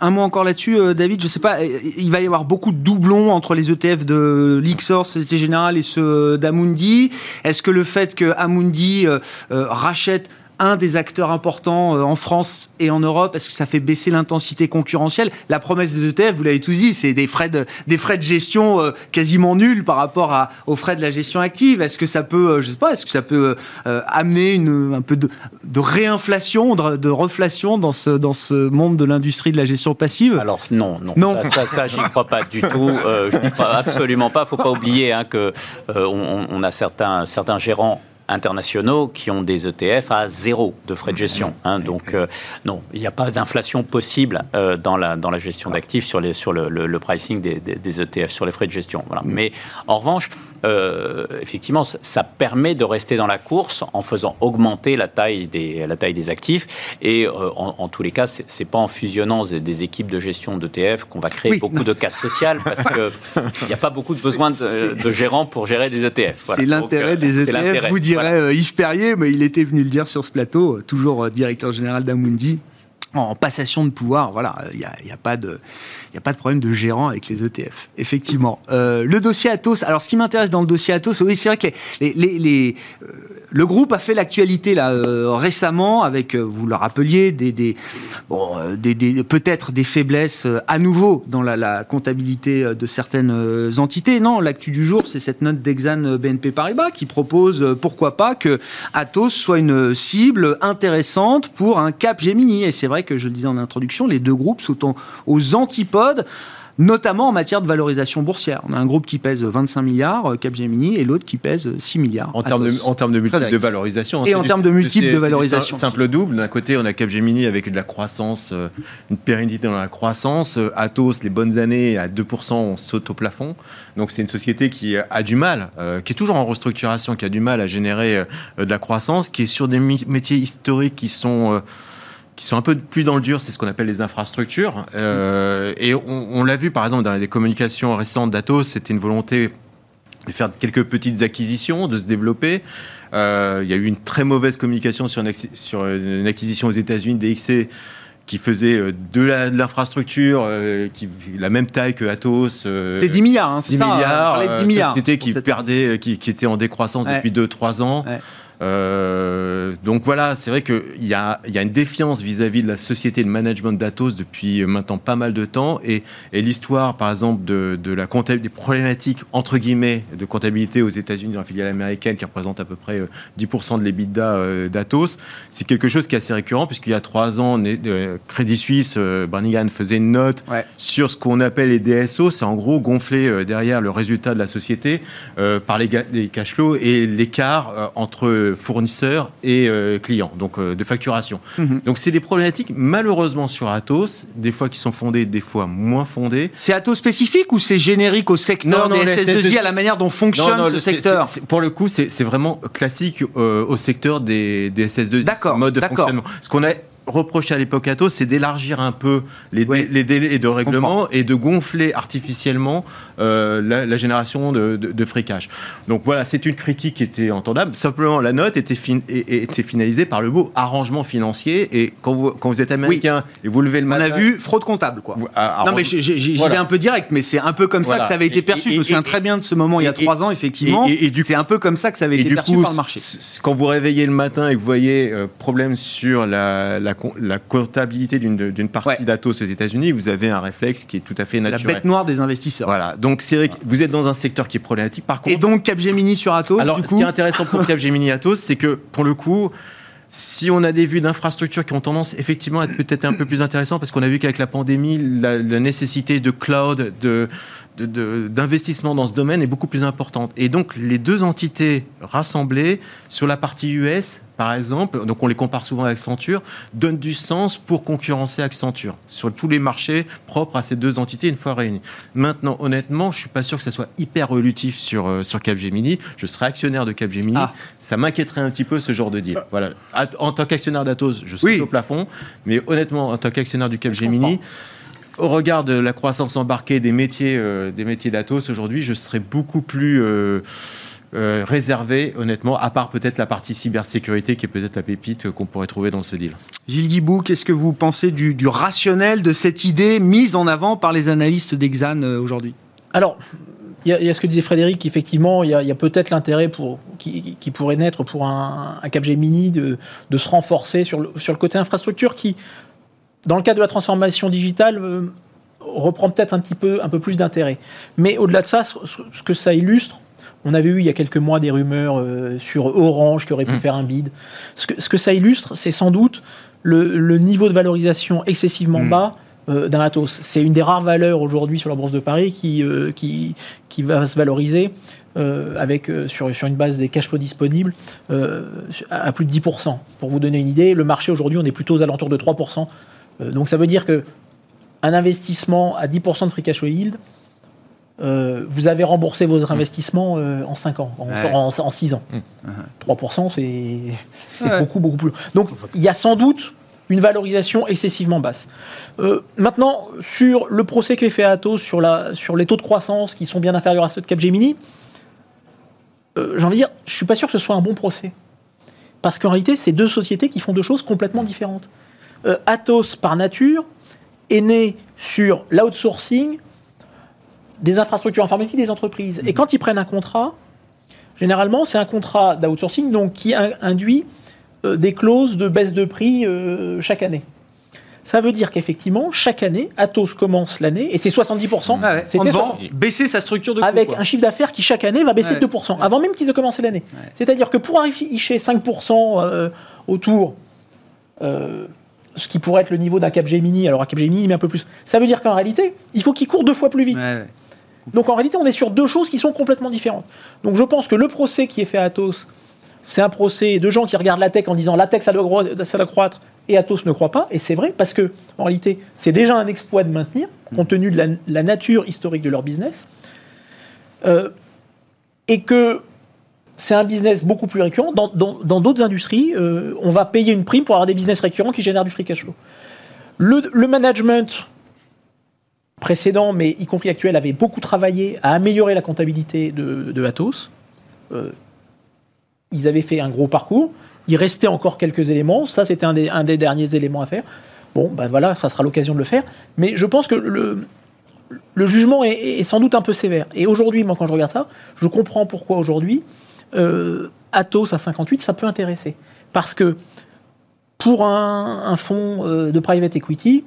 Un mot encore là-dessus, euh, David. Je sais pas, il va y avoir beaucoup de doublons entre les ETF de Lixor, Société Générale, et ceux d'Amundi. Est-ce que le fait que Amundi euh, rachète un des acteurs importants euh, en France et en Europe Est-ce que ça fait baisser l'intensité concurrentielle La promesse des ETF, vous l'avez tous dit, c'est des frais de, des frais de gestion euh, quasiment nuls par rapport à, aux frais de la gestion active. Est-ce que ça peut, euh, je sais pas, est-ce que ça peut amener une, un peu de, de réinflation, de, de, reflation dans ce, dans ce monde de l'industrie de la gestion passive? Alors non, non, non. ça, ça, j'y crois pas du tout. je n'y crois absolument pas. Faut pas oublier hein, que on, on, a certains, certains gérants internationaux qui ont des ETF à zéro de frais de gestion. Hein. donc, euh, non, il n'y a pas d'inflation possible euh, dans, la, dans la gestion d'actifs sur, les, sur le, le, pricing des, des, ETF, sur les frais de gestion. Voilà. Mm. Mais en revanche, euh, effectivement, ça permet de rester dans la course en faisant augmenter la taille des, la taille des actifs. Et en, tous les cas, ce n'est pas en fusionnant des, équipes de gestion d'ETF qu'on va créer beaucoup de casse sociale parce qu'il n'y a pas beaucoup de besoin de, de, gérants pour gérer des ETF. C'est l'intérêt des ETF, vous direz euh, Yves Perrier, mais il était venu le dire sur ce plateau, euh, toujours euh, directeur général d'Amundi en passation de pouvoir. Voilà, il n'y a, pas de, il a pas de problème de gérant avec les ETF. Effectivement. le dossier Atos. Alors, ce qui m'intéresse dans le dossier Atos, oui, c'est vrai que les, les, le groupe a fait l'actualité là euh, récemment avec, euh, vous le rappeliez, des, des, bon, euh, peut-être des faiblesses à nouveau dans la, la comptabilité de certaines entités. Non, l'actu du jour, c'est cette note d'Exane BNP Paribas qui propose, pourquoi pas, que Atos soit une cible intéressante pour un Cap Gemini. Et c'est vrai que je le disais en introduction, les deux groupes sont aux antipodes notamment en matière de valorisation boursière. On a un groupe qui pèse 25 milliards, euh, Capgemini, et l'autre qui pèse 6 milliards. En termes de, en termes de multiples de valorisation. Et en termes de multiples de valorisation. Simple double. D'un côté, on a Capgemini avec de la croissance, euh, une pérennité dans la croissance. Euh, Atos, les bonnes années, à 2%, on saute au plafond. Donc c'est une société qui a du mal, qui est toujours en restructuration, qui a du mal à générer de la croissance, qui est sur des métiers historiques qui sont qui sont un peu plus dans le dur, c'est ce qu'on appelle les infrastructures. Euh, et on, l'a vu par exemple dans les communications récentes d'Atos, c'était une volonté de faire quelques petites acquisitions, de se développer. Euh, il y a eu une très mauvaise communication sur une, sur une acquisition aux États-Unis DXC qui faisait euh, de l'infrastructure qui la même taille que Atos. C'était 10 milliards, hein, c'est ça milliards, 10 milliards. Société qui perdait, qui, qui, était en décroissance depuis 2-3 ans. Ouais. Euh, donc voilà, c'est vrai qu'il y a, y a une défiance vis-à-vis de la société de management d'Atos depuis maintenant pas mal de temps. Et, l'histoire, par exemple, de, de la des problématiques, entre guillemets, de comptabilité aux États-Unis dans la filiale américaine, qui représente à peu près 10% euh, de l'EBITDA euh, d'Atos, c'est quelque chose qui est assez récurrent, puisqu'il y a trois ans, Crédit Suisse, Brannigan faisait une note sur ce qu'on appelle les DSO. C'est en gros gonfler derrière le résultat de la société par les, les cash flows et l'écart entre fournisseurs et euh, clients, donc euh, de facturation. Mhm. Donc c'est des problématiques malheureusement sur Atos, des fois qui sont fondées, des fois moins fondées. C'est Atos spécifique ou c'est générique au secteur des SS2I, à la manière dont fonctionne ce secteur Pour le coup, c'est vraiment classique euh, au secteur des, des SS2I, mode de fonctionnement. Ce qu'on a reproché à l'époque Atos, c'est d'élargir un peu les, les, délais de règlement et de gonfler artificiellement euh, la, génération de, de, fricage. Donc voilà, c'est une critique qui était entendable. Simplement, la note était, était finalisée par le mot arrangement financier. Et quand vous, quand vous êtes américain et vous levez le matin... On a vu fraude comptable, quoi. non, mais j'y vais un peu direct, mais c'est un peu comme ça que ça avait été perçu. je me souviens très bien de ce moment il y a trois ans, effectivement. Et, c'est un peu comme ça que ça avait été perçu par le marché. Quand vous réveillez le matin et que vous voyez euh, problème sur la, la, comptabilité d'une partie d'Atos aux États-Unis, vous avez un réflexe qui est tout à fait naturel. La bête noire des investisseurs. Voilà. Donc, c'est vous êtes dans un secteur qui est problématique. Par contre, et donc Capgemini sur Atos. Alors, ce qui est intéressant pour Capgemini Atos, c'est que pour le coup, si on a des vues d'infrastructures qui ont tendance effectivement à être peut-être un peu plus intéressantes, parce qu'on a vu qu'avec la pandémie, la, la, nécessité de cloud, de d'investissement dans ce domaine est beaucoup plus importante. Et donc, les deux entités rassemblées sur la partie US, par exemple, donc on les compare souvent avec Accenture, donnent du sens pour concurrencer Accenture sur tous les marchés propres à ces deux entités une fois réunies. Maintenant, honnêtement, je suis pas sûr que ça soit hyper relutif sur, euh, sur Capgemini. Je serais actionnaire de Capgemini. Ah. Ça m'inquiéterait un petit peu ce genre de deal. Voilà. En tant qu'actionnaire d'Atos, je suis au plafond. Mais honnêtement, en tant qu'actionnaire du Capgemini, au regard de la croissance embarquée des métiers, euh, des métiers d'Atos aujourd'hui, je serais beaucoup plus euh, euh, réservé, honnêtement, à part peut-être la partie cybersécurité qui est peut-être la pépite qu'on pourrait trouver dans ce deal. Gilles Guibou, qu'est-ce que vous pensez du, du, rationnel de cette idée mise en avant par les analystes d'Exane aujourd'hui? Alors, il y, a, il y a ce que disait Frédéric, effectivement, il y a, peut-être l'intérêt pour, qui, qui pourrait naître pour un, un Capgemini de, de se renforcer sur le, sur le côté infrastructure qui, dans le cadre de la transformation digitale, euh, reprend peut-être un petit peu, un peu plus d'intérêt. Mais au-delà de ça, ce, ce que ça illustre, on avait eu il y a quelques mois des rumeurs euh, sur Orange qui aurait pu faire un bid. Ce que, ce que ça illustre, c'est sans doute le, le niveau de valorisation excessivement bas euh, d'un Atos. C'est une des rares valeurs aujourd'hui sur la bourse de Paris qui, qui, qui va se valoriser euh, avec, euh, sur, sur une base des cash flows disponibles euh, à à plus de 10%. Pour vous donner une idée, le marché aujourd'hui, on est plutôt aux alentours de 3%. Euh, donc ça veut dire que un investissement à 10% de free cash flow yield, euh, vous avez remboursé vos investissements euh, en 5 ans, en, Ouais. en, en 6 ans. 3%, c'est c'est Ouais. beaucoup, beaucoup plus. Donc, il y a sans doute une valorisation excessivement basse. Euh, maintenant, sur le procès qui est fait à Atos, sur, la, sur les taux de croissance qui sont bien inférieurs à ceux de Capgemini, euh, j'ai envie de dire, je suis pas sûr que ce soit un bon procès. Parce qu'en réalité, c'est deux sociétés qui font deux choses complètement différentes. Euh, Atos, par nature, est né sur l'outsourcing des infrastructures informatiques des entreprises. Et quand ils prennent un contrat, généralement, c'est un contrat d'outsourcing donc, qui in- induit euh, des clauses de baisse de prix euh, chaque année. Ça veut dire qu'effectivement, chaque année, Atos commence l'année, et c'est 70%, Ah ouais, en c'était devant, 60 baisser sa structure de coût. avec quoi. un chiffre d'affaires qui chaque année va baisser Ouais. de 2%, avant même qu'ils aient commencé l'année. C'est-à-dire que pour afficher 5% euh, autour, euh, ce qui pourrait être le niveau d'un Capgemini, alors un Capgemini il met un peu plus, ça veut dire qu'en réalité, il faut qu'il court deux fois plus vite. Ouais, ouais. Donc en réalité, on est sur deux choses qui sont complètement différentes. Donc je pense que le procès qui est fait à Atos, c'est un procès de gens qui regardent la tech en disant la tech ça doit, ça doit croître et Atos ne croit pas. Et c'est vrai parce que en réalité, c'est déjà un exploit de maintenir compte tenu de la, la nature historique de leur business. Euh, et que c'est un business beaucoup plus récurrent. Dans d'autres industries, euh, on va payer une prime pour avoir des business récurrents qui génèrent du free cash flow. Le, management précédent, mais y compris actuel, avait beaucoup travaillé à améliorer la comptabilité de, de Atos. Euh, ils avaient fait un gros parcours. Il restait encore quelques éléments. Ça, c'était un des, derniers éléments à faire. Bon, ben voilà, ça sera l'occasion de le faire. Mais je pense que le, le jugement est, est sans doute un peu sévère. Et aujourd'hui, moi, quand je regarde ça, je comprends pourquoi aujourd'hui, euh, Atos à 58, ça peut intéresser. Parce que pour un, fonds euh, de private equity,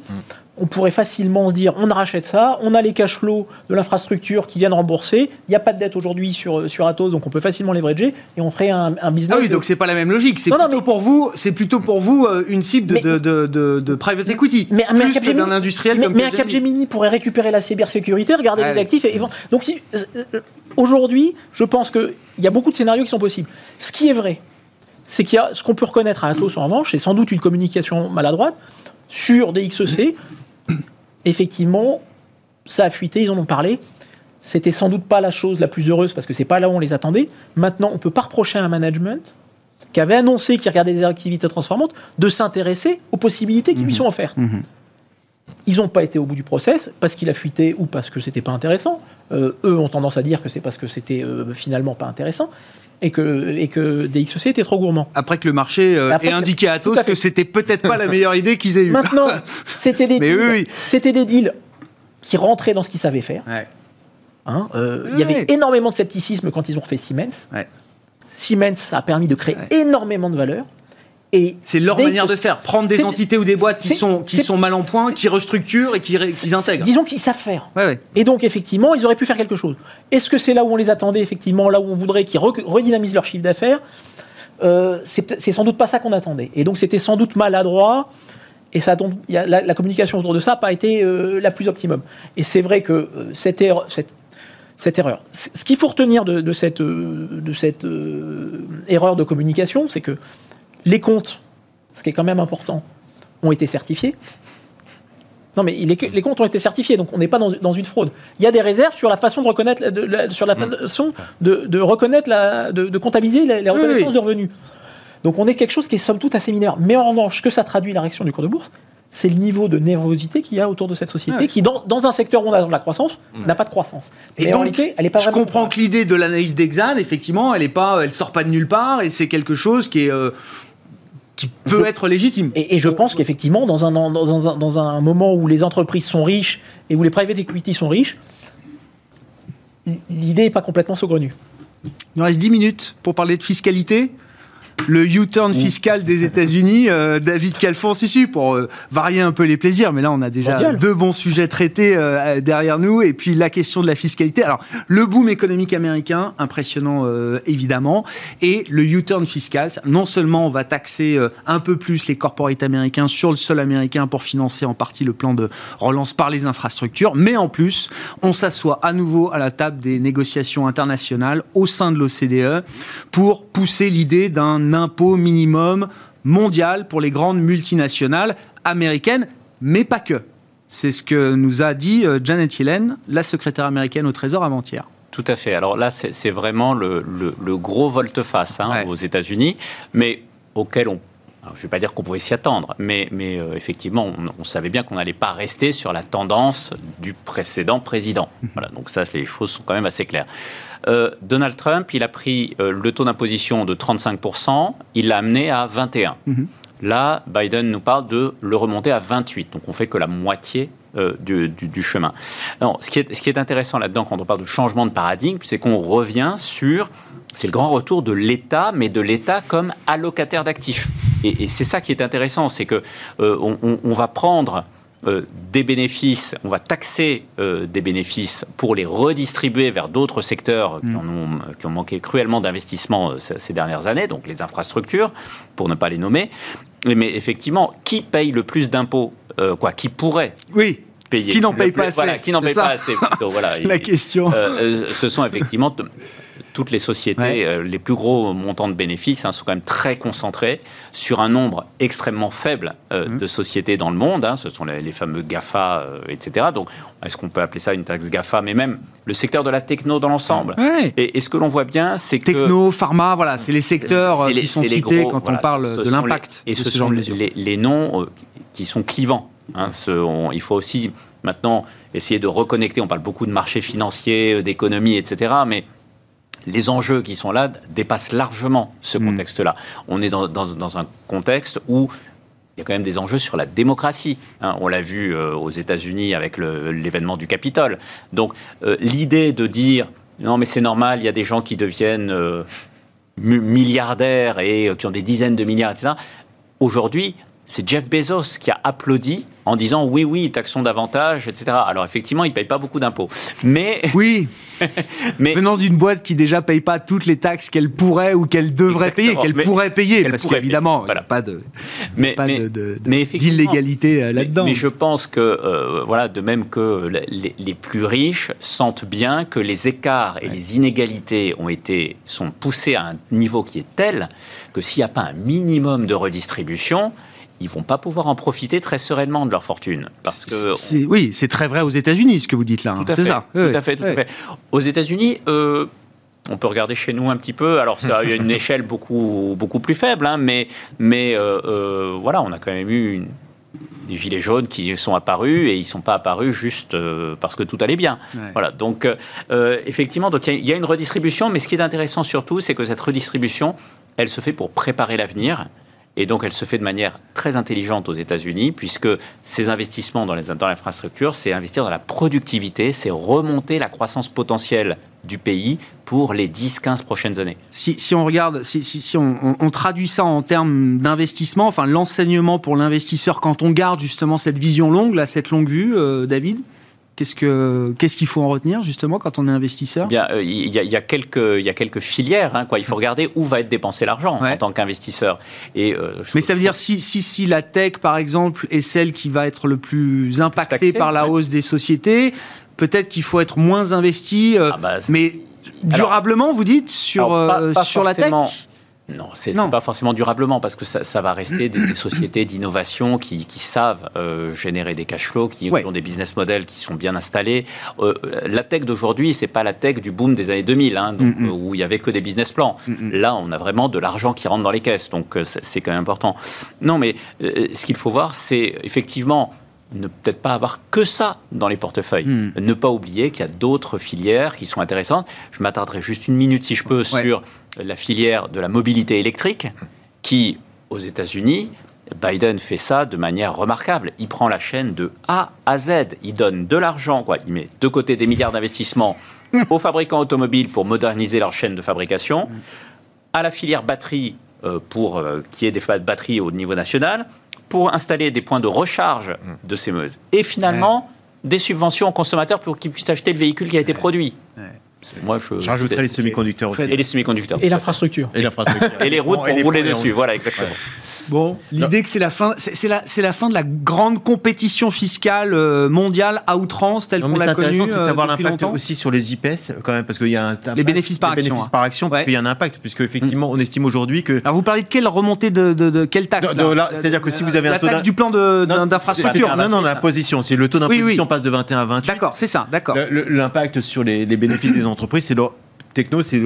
on pourrait facilement se dire on rachète ça, on a les cash flows de l'infrastructure qui viennent rembourser, il n'y a pas de dette aujourd'hui sur, sur Atos, donc on peut facilement leverager et on ferait un, un business. Ah oui, de- donc c'est pas la même logique. C'est Non, non, plutôt mais- pour vous, c'est plutôt pour vous euh, une cible de, Mais- de, de, private equity, mais, mais un plus d'un industriel comme mais un Capgemini. Pourrait récupérer la cybersécurité, regarder Ouais. les actifs et, et vendre. Donc si- euh, euh, aujourd'hui, je pense qu'il y a beaucoup de scénarios qui sont possibles. Ce qui est vrai, c'est qu'il y a ce qu'on peut reconnaître à Atos en revanche, c'est sans doute une communication maladroite sur des XEC. Effectivement, ça a fuité, ils en ont parlé. C'était sans doute pas la chose la plus heureuse parce que c'est pas là où on les attendait. Maintenant, on peut pas reprocher à un management qui avait annoncé qu'il regardait des activités transformantes de s'intéresser aux possibilités qui lui sont offertes. Ils n'ont pas été au bout du process parce qu'il a fuité ou parce que c'était pas intéressant. Euh, eux ont tendance à dire que c'est parce que c'était euh, finalement pas intéressant et que, et que DXC était trop gourmand. Après que le marché euh, ait que- indiqué à Atos à que c'était peut-être pas la meilleure idée qu'ils aient eue. Maintenant, c'était des, deals- oui, oui. c'était des deals qui rentraient dans ce qu'ils savaient faire. Ouais. hein. Euh, Il y avait énormément de scepticisme quand ils ont refait Siemens. Ouais. Siemens, a permis de créer énormément de valeur. Et C'est leur manière de faire, prendre des entités ou des boîtes qui sont, qui sont mal en point, qui restructurent et qui, qui intègrent. Disons qu'ils savent faire. Ouais, ouais. Et donc, effectivement, ils auraient pu faire quelque chose. Est-ce que c'est là où on les attendait, effectivement, là où on voudrait qu'ils re- redynamisent leur chiffre d'affaires? Euh, C'est sans doute pas ça qu'on attendait. Et donc, c'était sans doute maladroit. Et ça, donc, il y a- la, la communication autour de ça n'a pas été euh, la plus optimum. Et c'est vrai que euh, cette, erreur, cette, cette erreur. c- Ce qu'il faut retenir de, de cette, de cette euh, erreur de communication, c'est que les comptes, ce qui est quand même important, ont été certifiés. Non, mais les, les comptes ont été certifiés, donc on n'est pas dans, dans une fraude. Il y a des réserves sur la façon de reconnaître, de, la- sur la façon de, de reconnaître, la, de, de comptabiliser les, les Oui, reconnaissances oui. de revenus. Donc on est quelque chose qui est somme toute assez mineur. Mais en revanche, ce que ça traduit la réaction du cours de bourse, c'est le niveau de nervosité qu'il y a autour de cette société, Ouais. qui, dans, dans un secteur où on a de la croissance, n'a pas de croissance. Et Mais en donc, réalité, elle n'est pas je comprends que l'idée de l'analyse d'Exane, effectivement, elle est pas, elle sort pas de nulle part et c'est quelque chose qui est euh, qui peut être légitime. Et, je pense qu'effectivement, dans un, moment où les entreprises sont riches et où les private equity sont riches, l'idée n'est pas complètement saugrenue. Il nous reste 10 minutes pour parler de fiscalité le U-turn fiscal des États-Unis. Euh, David Calfon, si, si, pour euh, varier un peu les plaisirs. Mais là, on a déjà deux bons sujets traités euh, derrière nous. Et puis la question de la fiscalité. Alors, le boom économique américain, impressionnant évidemment. Et le U-turn fiscal. Non seulement on va taxer un peu plus les corporates américains sur le sol américain pour financer en partie le plan de relance par les infrastructures, mais en plus, on s'assoit à nouveau à la table des négociations internationales au sein de l'OCDE pour pousser l'idée d'un impôt minimum mondial pour les grandes multinationales américaines, mais pas que. C'est ce que nous a dit euh, Janet Yellen, la secrétaire américaine au Trésor avant-hier. Tout à fait. Alors là, c'est vraiment le, gros volte-face hein, aux États-Unis, mais auquel on je ne vais pas dire qu'on pouvait s'y attendre, mais, mais euh, effectivement, on, savait bien qu'on n'allait pas rester sur la tendance du précédent président. Voilà, donc ça, les choses sont quand même assez claires. Euh, Donald Trump, il a pris euh, le taux d'imposition de 35%, il l'a amené à 21%. Mhm. Là, Biden nous parle de le remonter à 28%. Donc on fait que la moitié euh, du, chemin. ce, qui est, ce qui est intéressant là-dedans quand on parle de changement de paradigme, c'est qu'on revient sur c'est le grand retour de l'État, mais de l'État comme allocataire d'actifs. Et, c'est ça qui est intéressant, c'est que on, va prendre euh, des bénéfices, on va taxer euh, des bénéfices pour les redistribuer vers d'autres secteurs qui, mm. ont, manqué cruellement d'investissement euh, ces dernières années, donc les infrastructures, pour ne pas les nommer. Mais effectivement, qui paye le plus d'impôts Quoi Qui pourrait oui. Payer qui n'en paye pas assez Qui n'en paye pas assez voilà, La question. ce sont effectivement toutes les sociétés, euh, les plus gros montants de bénéfices hein, sont quand même très concentrés sur un nombre extrêmement faible euh, mmh. de sociétés dans le monde. Hein. ce sont les, fameux GAFA, euh, etc. Donc, est-ce qu'on peut appeler ça une taxe GAFA? Mais même le secteur de la techno dans l'ensemble. Et, ce que l'on voit bien, c'est que... Techno, pharma, voilà, c'est les secteurs qui sont cités quand on parle de l'impact. Et ce, sont les, noms qui sont clivants. Hein. il faut aussi maintenant essayer de reconnecter. On parle beaucoup de marché financier, d'économie, etc. Mais les enjeux qui sont là dépassent largement ce hmm. contexte-là. On est dans, un contexte où il y a quand même des enjeux sur la démocratie. Hein. on l'a vu euh, aux États-Unis avec l'événement du Capitole. Donc euh, l'idée de dire non mais c'est normal, il y a des gens qui deviennent euh, milliardaires et qui ont des dizaines de milliards, etc. Aujourd'hui, c'est Jeff Bezos qui a applaudi en disant oui, oui, taxons davantage, etc. Alors effectivement, il ne paye pas beaucoup d'impôts. Mais. Oui mais Venant d'une boîte qui déjà paye pas toutes les taxes qu'elle pourrait ou qu'elle devrait payer, qu'elle pourrait payer, parce qu'évidemment, il n'y a pas de. Mais, d'illégalité euh, là-dedans. Mais, je pense que, euh, voilà, de même que les, plus riches sentent bien que les écarts et les inégalités ont été, sont poussés à un niveau qui est tel que s'il n'y a pas un minimum de redistribution, ils vont pas pouvoir en profiter très sereinement de leur fortune. Parce que oui, c'est très vrai aux États-Unis ce que vous dites là. Tout à fait. Ça. Tout, à fait, tout à fait. Aux États-Unis. Euh, on peut regarder chez nous un petit peu. Alors, ça a une échelle beaucoup, beaucoup plus faible, hein, mais, mais euh, euh, voilà, on a quand même eu des gilets jaunes qui sont apparus et ils ne sont pas apparus juste parce que tout allait bien. Voilà. Donc, effectivement, donc il y, a une redistribution, mais ce qui est intéressant surtout, c'est que cette redistribution, elle se fait pour préparer l'avenir et donc, elle se fait de manière très intelligente aux États-Unis, puisque ces investissements dans l'infrastructure, c'est investir dans la productivité, c'est remonter la croissance potentielle du pays pour les 10-15 prochaines années. Si, on regarde, si, on, traduit ça en termes d'investissement, enfin l'enseignement pour l'investisseur, quand on garde justement cette vision longue, cette longue vue, euh, David? Qu'est-ce que qu'est-ce qu'il faut en retenir justement quand on est investisseur? Bien, euh, il y, a, quelques il y a quelques filières hein, quoi. Il faut regarder où va être dépensé l'argent en tant qu'investisseur. Et euh, mais ça veut dire si, si si la tech par exemple est celle qui va être le plus impactée par la hausse des sociétés, peut-être qu'il faut être moins investi. Euh, ah bah, mais durablement, vous dites sur sur la tech? Non, c'est pas forcément durablement parce que ça, va rester des, sociétés d'innovation qui, savent euh, générer des cash flows, qui ont des business models qui sont bien installés. Euh, la tech d'aujourd'hui, c'est pas la tech du boom des années 2000, hein, donc, mm, mm. où il y avait que des business plans. Mm, Là, on a vraiment de l'argent qui rentre dans les caisses, donc euh, c'est quand même important. Non, mais ce qu'il faut voir, c'est effectivement ne peut-être pas avoir que ça dans les portefeuilles. Ne pas oublier qu'il y a d'autres filières qui sont intéressantes. Je m'attarderai juste une minute, si je peux, sur la filière de la mobilité électrique, qui, aux États-Unis, Biden fait ça de manière remarquable. Il prend la chaîne de A à Z. Il donne de l'argent, quoi. Il met de côté des milliards d'investissements aux fabricants automobiles pour moderniser leur chaîne de fabrication, à la filière batterie euh, pour euh, qu'il y ait des batteries au niveau national, pour installer des points de recharge de ces meutes. Et finalement, des subventions aux consommateurs pour qu'ils puissent acheter le véhicule qui a été produit. Moi, je, je rajouterais les semi-conducteurs aussi. Et les semi-conducteurs. Et l'infrastructure. Et l'infrastructure. et les routes pour rouler dessus. Voilà, exactement. Bon, l'idée que c'est la fin, c'est la, c'est la fin de la grande compétition fiscale euh, mondiale à outrance telle qu'on l'a connue. C'est de euh, savoir l'impact aussi sur les IPS quand même parce qu'il y a un impact- Les bénéfices par les action, bénéfices hein. par action parce Ouais. qu'il y a un impact puisque effectivement on estime aujourd'hui que Alors vous parlez de quelle remontée de, de, de quelle taxe De- de- là, c'est-à-dire que si vous avez un la taux taxe du plan d'infrastructure. Non, non, la position. C'est le taux Oui, d'imposition passe de 21 à 28. D'accord, c'est ça, d'accord. L'impact sur les, les bénéfices des entreprises, c'est le techno, c'est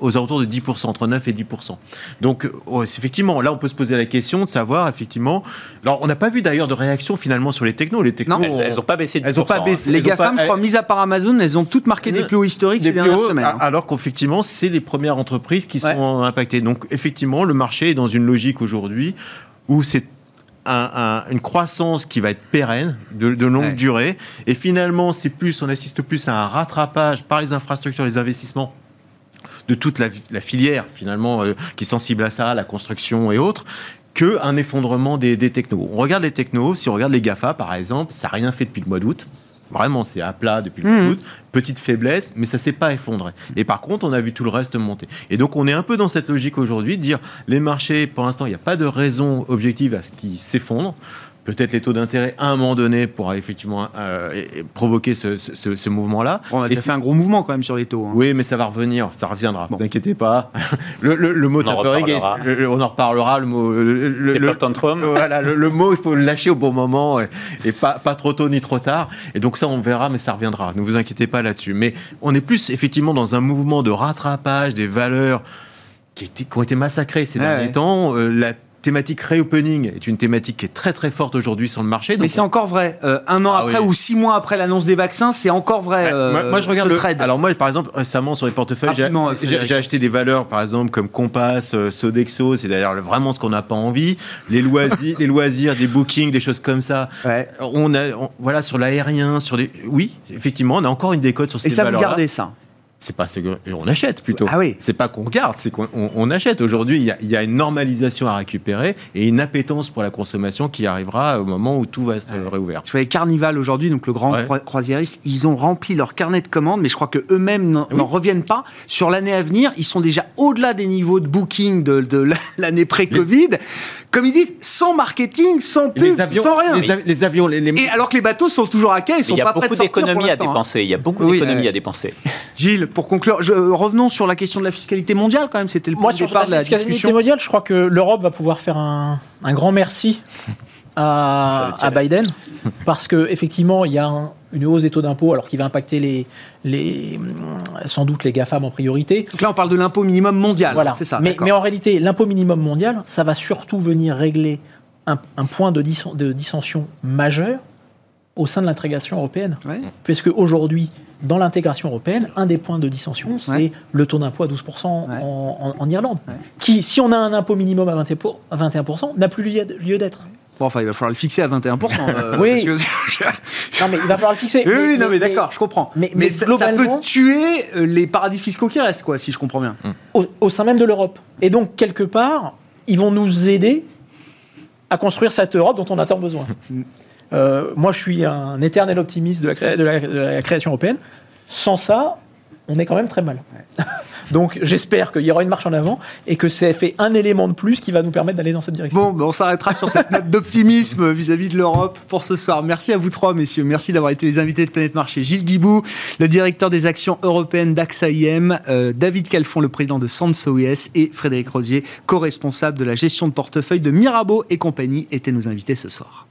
aux alentours de 10%, entre 9 et 10%. Donc, euh, effectivement, là, on peut se poser la question de savoir, effectivement. Alors, on n'a pas vu d'ailleurs de réaction finalement sur les technos. Les technos, Non. Elles- elles ont pas baissé de Elles ont pas 10%, baissé. Les elles ont GAFAM, pas- je crois, mis à part Amazon, elles ont toutes marqué des Euh, plus hauts historiques des ces dernières hauts, semaines. hein. alors qu'effectivement, c'est les premières entreprises qui Ouais. sont impactées. Donc, effectivement, le marché est dans une logique aujourd'hui où c'est un- un- une croissance qui va être pérenne, de, de longue Ouais. durée. Et finalement, c'est plus, on assiste plus à un rattrapage par les infrastructures, les investissements de toute la, la filière finalement euh, qui est sensible à ça, la construction et autres, que un effondrement des, des technos. On regarde les technos, si on regarde les GAFA par exemple, ça n'a rien fait depuis le mois d'août. Vraiment, c'est à plat depuis le mois Mhm. d'août. Petite faiblesse, mais ça s'est pas effondré. Et par contre, on a vu tout le reste monter. Et donc, on est un peu dans cette logique aujourd'hui de dire les marchés, pour l'instant, il n'y a pas de raison objective à ce qu'ils s'effondrent. Peut-être les taux d'intérêt à un moment donné pourra effectivement euh, et- et provoquer ce, ce- ce- ce mouvement-là. On a Et déjà c'est- fait un gros mouvement quand même sur les taux. hein. oui, mais ça va revenir, ça reviendra. Bon. Vous inquiétez pas. Le, le- le mot On tapering est- le- on en reparlera. Le mot, le, le- Temper le- tantrum. voilà, le, le mot, il faut le lâcher au bon moment et, et pas, pas trop tôt ni trop tard. Et donc ça, on verra, mais ça reviendra. Ne vous inquiétez pas là-dessus. Mais on est plus effectivement dans un mouvement de rattrapage des valeurs qui, étaient- qui ont été massacrées ces Ouais, derniers ouais. temps. Euh, la thématique reopening est une thématique qui est très très forte aujourd'hui sur le marché. Mais c'est encore vrai. Euh, un an Ah après oui. ou six mois après l'annonce des vaccins, c'est encore vrai. Euh, moi, moi, je regarde le trade. Alors moi, par exemple, récemment sur les portefeuilles, j'ai- acheté des valeurs, par exemple comme Compass, euh, Sodexo. C'est d'ailleurs le- vraiment ce qu'on n'a pas envie. Les loisirs, les loisirs, des bookings, des choses comme ça. Ouais. On a, on- voilà, sur l'aérien, sur les. Oui, effectivement, on a encore une décote sur ces Et ça, vous valeurs-là. gardez ça. C'est pas on achète plutôt. Ah oui. C'est pas qu'on garde, c'est qu'on on- on achète. Aujourd'hui, il y a- il y, a une normalisation à récupérer et une appétence pour la consommation qui arrivera au moment où tout va être réouvert. Je voyais Carnival aujourd'hui, donc le grand Ouais. croi- croisiériste, ils ont rempli leur carnet de commandes, mais je crois que eux-mêmes n'en n'en reviennent pas. Sur l'année à venir, ils sont déjà au-delà des niveaux de booking de, de la- l'année pré-Covid. Comme ils disent, sans marketing, sans pub, les avions, sans rien. les, av- les avions, les, les- Et alors que les bateaux sont toujours à quai, ils sont il y a pas prêts de beaucoup sortir pour à hein. dépenser. Il y a beaucoup Oui, d'économies ouais. à dépenser. Gilles, pour conclure, je, revenons sur la question de la fiscalité mondiale quand même. C'était le point Moi, de départ de la la fiscalité discussion. mondiale, je crois que l'Europe va pouvoir faire un, un grand merci à, Biden, parce que effectivement, il y a un- une hausse des taux d'impôt, alors qui va impacter les, les, sans doute les GAFAM en priorité. Donc là, on parle de l'impôt minimum mondial. Voilà. C'est ça. mais, en réalité, l'impôt minimum mondial, ça va surtout venir régler un, un point de, dissen- de dissension majeur au sein de l'intégration européenne. Ouais. Puisque aujourd'hui, dans l'intégration européenne, un des points de dissension, c'est Ouais. le taux d'impôt à 12% en, Ouais. en- en Irlande, qui, si on a un impôt minimum à 20 pour- à 21%, n'a plus lieu, lieu d'être. Bon, enfin, il va falloir le fixer à 21%. euh, Oui. parce que- Non, mais il va falloir le fixer. oui, Mais- oui, non, mais mais- d'accord, je comprends. mais- Mais, mais ça, ça peut tuer euh, les paradis fiscaux qui restent, quoi, si je comprends bien. au, au sein même de l'Europe. Et donc, quelque part, ils vont nous aider à construire cette Europe dont on a tant besoin. Euh, moi, je suis un éternel optimiste de la, cré- de la- de la création européenne. Sans ça, on est quand même très mal. donc, j'espère qu'il y aura une marche en avant et que c'est fait un élément de plus qui va nous permettre d'aller dans cette direction. Bon, ben, on s'arrêtera sur cette note d'optimisme vis-à-vis de l'Europe pour ce soir. Merci à vous trois, messieurs. Merci d'avoir été les invités de Planète Marché. Gilles Guibou, le directeur des actions européennes d'AXA IM, euh, David Calfon, le président de OS et Frédéric Rosier, co-responsable de la gestion de portefeuille de Mirabeau et compagnie, étaient nos invités ce soir.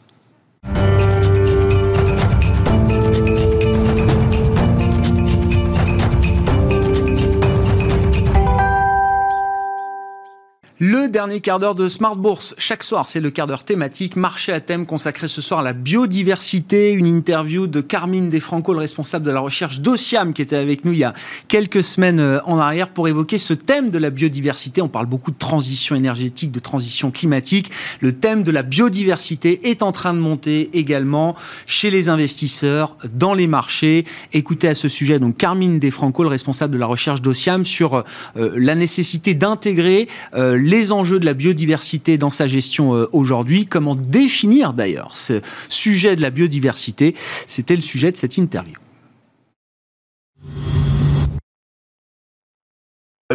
Le dernier quart d'heure de Smart Bourse. Chaque soir, c'est le quart d'heure thématique, marché à thème consacré ce soir à la biodiversité. Une interview de Carmine Desfranco, le responsable de la recherche d'Ociam, qui était avec nous il y a quelques semaines euh, en arrière pour évoquer ce thème de la biodiversité. On parle beaucoup de transition énergétique, de transition climatique. Le thème de la biodiversité est en train de monter également chez les investisseurs, dans les marchés. Écoutez à ce sujet donc Carmine Desfranco, le responsable de la recherche d'Ociam, sur euh, la nécessité d'intégrer euh, les enjeux de la biodiversité dans sa gestion euh, aujourd'hui. Comment définir d'ailleurs ce sujet de la biodiversité C'était le sujet de cette interview.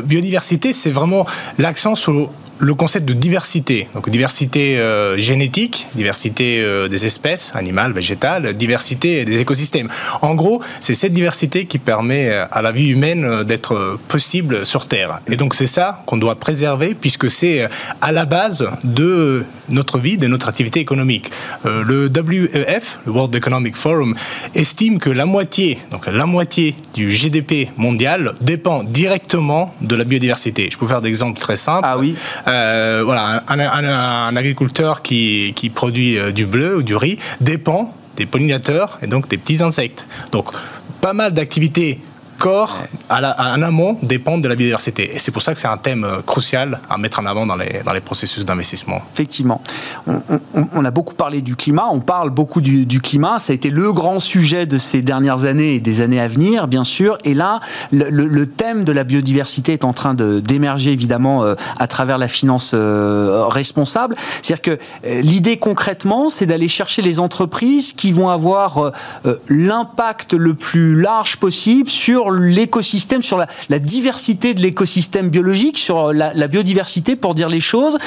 Biodiversité, c'est vraiment l'accent sur le concept de diversité. Donc diversité euh, génétique, diversité euh, des espèces, animales, végétales, diversité des écosystèmes. En gros, c'est cette diversité qui permet euh, à la vie humaine d'être possible sur Terre. Et donc c'est ça qu'on doit préserver puisque c'est à la base de notre vie, de notre activité économique. le WEF, le World Economic Forum, estime que la moitié, donc la moitié du GDP mondial dépend directement de la biodiversité. Je peux faire des exemples très simples. Ah oui. Euh, voilà, un, agriculteur qui, qui produit euh, du bleu ou du riz dépend des pollinateurs et donc des petits insectes. Donc, pas mal d'activités corps, à, un amont, dépendent de la biodiversité. Et c'est pour ça que c'est un thème euh, crucial à mettre en avant dans les, dans les processus d'investissement. Effectivement. On, a beaucoup parlé du climat, on parle beaucoup du, climat. Ça a été le grand sujet de ces dernières années et des années à venir, bien sûr. Et là, le, thème de la biodiversité est en train d'émerger, évidemment, euh, à travers la finance euh, responsable. C'est-à-dire que l'idée concrètement, c'est d'aller chercher les entreprises qui vont avoir l'impact le plus large possible sur l'écosystème, sur la, diversité de l'écosystème biologique, sur la, biodiversité, pour dire les choses.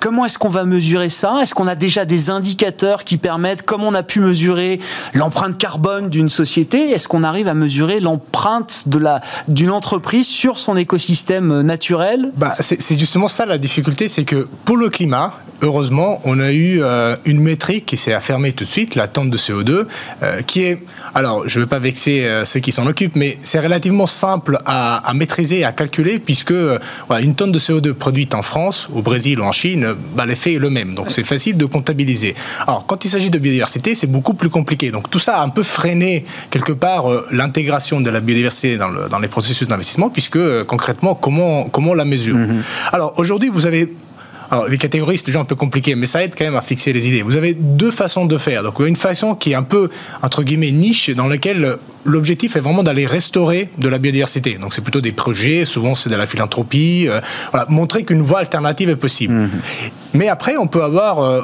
Comment est-ce qu'on va mesurer ça? Est-ce qu'on a déjà des indicateurs qui permettent, comme on a pu mesurer l'empreinte carbone d'une société, est-ce qu'on arrive à mesurer l'empreinte d'une entreprise sur son écosystème naturel? Bah, C'est justement ça la difficulté, c'est que pour le climat, heureusement, on a eu euh, une métrique qui s'est affirmée tout de suite, la tente de CO2, euh, qui est, alors je ne veux pas vexer euh, ceux qui s'en occupent, mais c'est relativement simple à, maîtriser et à calculer, puisque une tonne de CO2 produite en France, au Brésil ou en Chine, bah, l'effet est le même. Donc c'est facile de comptabiliser. Alors quand il s'agit de biodiversité, c'est beaucoup plus compliqué. Donc tout ça a un peu freiné quelque part l'intégration de la biodiversité dans, les processus d'investissement, puisque concrètement, comment, comment on la mesure mm-hmm. Alors aujourd'hui, vous avez alors, les catégories, c'est déjà un peu compliqué, mais ça aide quand même à fixer les idées. Vous avez deux façons de faire. Donc, une façon qui est un peu, entre guillemets, niche, dans laquelle l'objectif est vraiment d'aller restaurer de la biodiversité. Donc, c'est plutôt des projets, souvent c'est de la philanthropie, euh, voilà, montrer qu'une voie alternative est possible. Mmh. Mais après, on peut avoir euh,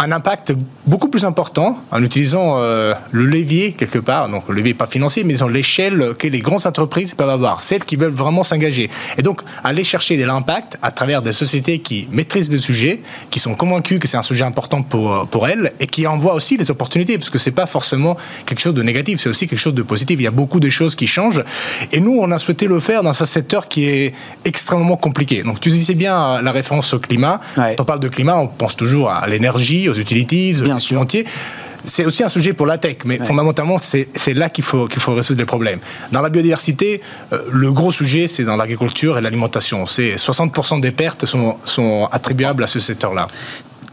un impact beaucoup plus important en utilisant euh, le levier quelque part, donc le levier pas financier, mais l'échelle que les grandes entreprises peuvent avoir, celles qui veulent vraiment s'engager. Et donc aller chercher de l'impact à travers des sociétés qui maîtrisent le sujet, qui sont convaincues que c'est un sujet important pour, pour elles et qui envoient aussi des opportunités, parce que c'est pas forcément quelque chose de négatif, c'est aussi quelque chose de positif. Il y a beaucoup de choses qui changent. Et nous, on a souhaité le faire dans un secteur qui est extrêmement compliqué. Donc tu disais bien la référence au climat. Quand on parle de climat, on pense toujours à l'énergie, aux utilities, Bien sûr. C'est aussi un sujet pour la tech, mais fondamentalement, c'est là qu'il faut, qu'il faut résoudre les problèmes. Dans la biodiversité, euh, le gros sujet, c'est dans l'agriculture et l'alimentation. C'est 60% des pertes sont, sont attribuables à ce secteur-là.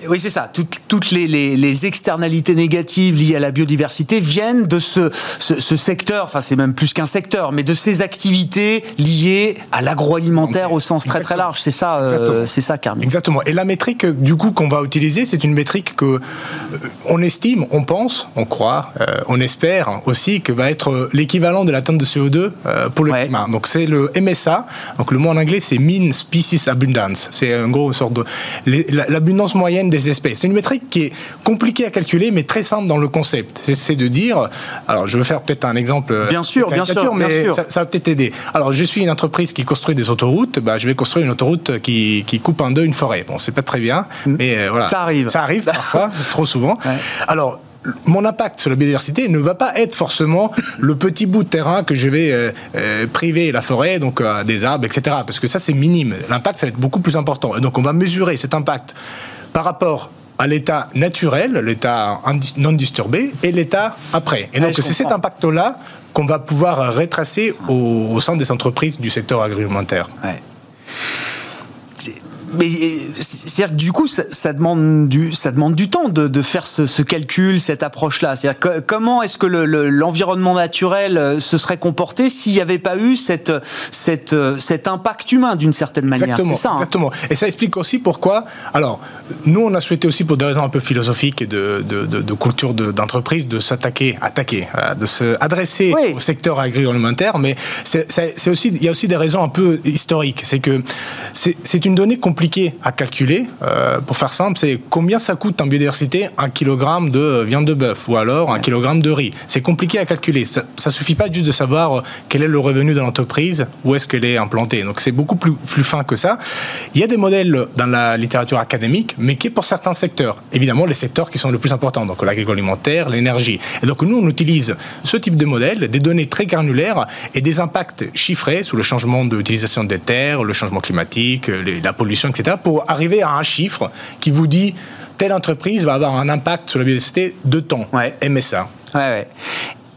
Oui, c'est ça. Toutes, les, externalités négatives liées à la biodiversité viennent de ce, secteur, enfin c'est même plus qu'un secteur, mais de ces activités liées à l'agroalimentaire au sens très très large. C'est ça, euh, c'est ça, Carmine. Exactement. Et la métrique du coup qu'on va utiliser, c'est une métrique que euh, on estime, on pense, on croit, euh, on espère aussi que va être l'équivalent de la tonne de CO2 pour le climat. Donc c'est le MSA. Donc le mot en anglais c'est Mean Species Abundance. C'est un gros sorte de l'abondance moyenne des espèces. C'est une métrique qui est compliquée à calculer, mais très simple dans le concept. C'est de dire, alors je vais faire peut-être un exemple, euh, bien sûr, bien sûr, mais Ça, va peut-être aider. Alors je suis une entreprise qui construit des autoroutes, bah, je vais construire une autoroute qui, coupe en deux une forêt. Bon, c'est pas très bien, mm. mais euh, voilà. Ça arrive. Ça arrive parfois, trop souvent. Alors mon impact sur la biodiversité ne va pas être forcément le petit bout de terrain que je vais euh, priver la forêt, donc des arbres, etc. Parce que ça, c'est minime. L'impact, ça va être beaucoup plus important. Et donc, on va mesurer cet impact par rapport à l'état naturel, l'état non disturbé, et l'état après. Et donc c'est cet impact-là qu'on va pouvoir retracer au, sein des entreprises du secteur agroalimentaire. Mais c'est-à-dire que du coup, ça, ça, demande du, ça demande du temps de, de faire ce, ce, calcul, cette approche-là. C'est-à-dire que, comment est-ce que l'environnement le, naturel euh, se serait comporté s'il n'y avait pas eu cette, cette, euh, cet impact humain d'une certaine manière? Exactement. Ça, hein exactement. Et ça explique aussi pourquoi. Alors, nous, on a souhaité aussi, pour des raisons un peu philosophiques et de, de, culture d'entreprise, de, s'attaquer, attaquer, euh, de se adresser oui. au secteur agroalimentaire. Mais c'est aussi, il y a aussi des raisons un peu historiques. C'est que c'est une donnée compliquée à calculer. Euh, pour faire simple, c'est combien ça coûte en biodiversité un kilogramme de viande de bœuf ou alors un kilogramme de riz. C'est compliqué à calculer. Ça, ça suffit pas juste de savoir quel est le revenu de l'entreprise, où est-ce qu'elle est implantée. Donc c'est beaucoup plus, fin que ça. Il y a des modèles dans la littérature académique, mais qui est pour certains secteurs. Évidemment, les secteurs qui sont les plus importants, donc l'agroalimentaire, l'énergie. Et donc nous, on utilise ce type de modèle, des données très granulaires et des impacts chiffrés sur le changement d'utilisation des terres, le changement climatique, la pollution, etc., pour arriver à un chiffre qui vous dit telle entreprise va avoir un impact sur la biodiversité de temps, ouais. MSA. Ouais, ouais.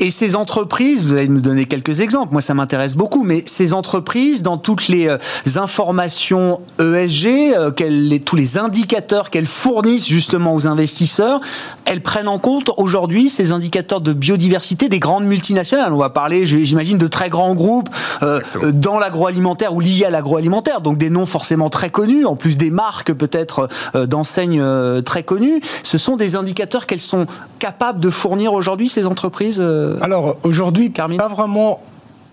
Et ces entreprises, vous allez nous donner quelques exemples, moi ça m'intéresse beaucoup, mais ces entreprises, dans toutes les euh, informations ESG, euh, les, tous les indicateurs qu'elles fournissent justement aux investisseurs, elles prennent en compte aujourd'hui ces indicateurs de biodiversité des grandes multinationales. On va parler, j'imagine, de très grands groupes euh, dans l'agroalimentaire ou liés à l'agroalimentaire, donc des noms forcément très connus, en plus des marques peut-être euh, d'enseignes euh, très connues. Ce sont des indicateurs qu'elles sont capables de fournir aujourd'hui, ces entreprises alors aujourd'hui, pas vraiment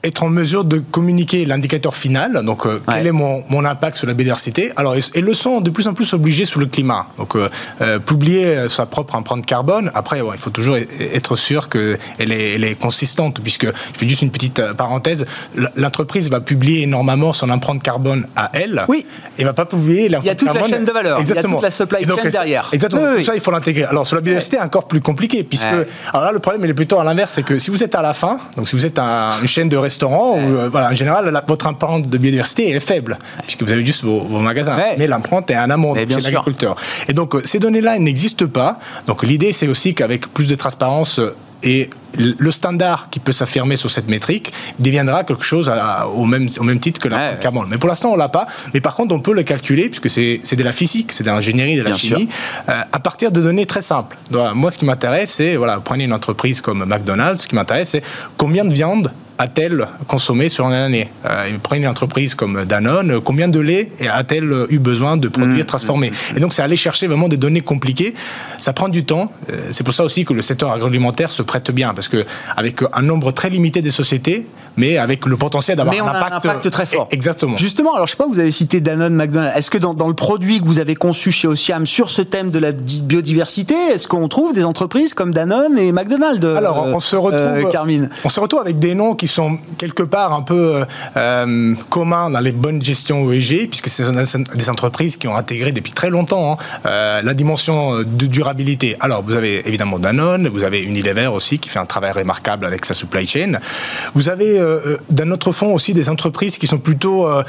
être en mesure de communiquer l'indicateur final, donc euh, ouais. quel est mon, mon, impact sur la biodiversité. Alors, elles le sont de plus en plus obligées sur le climat. Donc, euh, euh, publier sa propre empreinte carbone, après, ouais, il faut toujours être sûr qu'elle est, elle est consistante, puisque, je fais juste une petite parenthèse, l'entreprise va publier énormément son empreinte carbone à elle, oui. et va pas publier l'empreinte Il y a toute carbone. la chaîne de valeur, exactement. il y a toute la supply donc, chain derrière. Exactement, oui, oui. ça, il faut l'intégrer. Alors, sur la biodiversité, encore plus compliqué, puisque, alors là, le problème, il est plutôt à l'inverse, c'est que si vous êtes à la fin, donc si vous êtes un, une chaîne de restaurants, ou, euh, voilà, en général, la, votre empreinte de biodiversité est faible, puisque vous avez juste vos, vos magasins. Ouais. Mais l'empreinte est en amont chez sûr. l'agriculteur. Et donc, euh, ces données-là n'existent pas. Donc, l'idée, c'est aussi qu'avec plus de transparence euh, et le standard qui peut s'affirmer sur cette métrique deviendra quelque chose à, au, même, au même titre que la Ouais. carbone. Mais pour l'instant, on l'a pas. Mais par contre, on peut le calculer, puisque c'est de la physique, c'est de l'ingénierie, de la Bien chimie, euh, à partir de données très simples. Donc, moi, ce qui m'intéresse, c'est, voilà, prenez une entreprise comme McDonald's, ce qui m'intéresse, c'est combien de viande a-t-elle consommé sur une année euh, Prenez une entreprise comme Danone, combien de lait a-t-elle eu besoin de produire, Mmh. transformer Et donc, c'est aller chercher vraiment des données compliquées. Ça prend du temps. Euh, C'est pour ça aussi que le secteur agroalimentaire se prête bien, parce que avec un nombre très limité des sociétés, mais avec le potentiel d'avoir un, impact, un impact très fort. Exactement. Justement, alors je sais pas, vous avez cité Danone, McDonald's. Est-ce que dans, dans, le produit que vous avez conçu chez Ociam sur ce thème de la biodiversité, est-ce qu'on trouve des entreprises comme Danone et McDonald's Alors, on se retrouve, euh, Carmine. On se retrouve avec des noms qui sont quelque part un peu euh, communs dans les bonnes gestions ESG, puisque ce sont des entreprises qui ont intégré depuis très longtemps hein, euh, la dimension de durabilité. Alors, vous avez évidemment Danone, vous avez Unilever aussi qui fait un travail remarquable avec sa supply chain. Vous avez euh, d'un autre fond aussi des entreprises qui sont plutôt euh,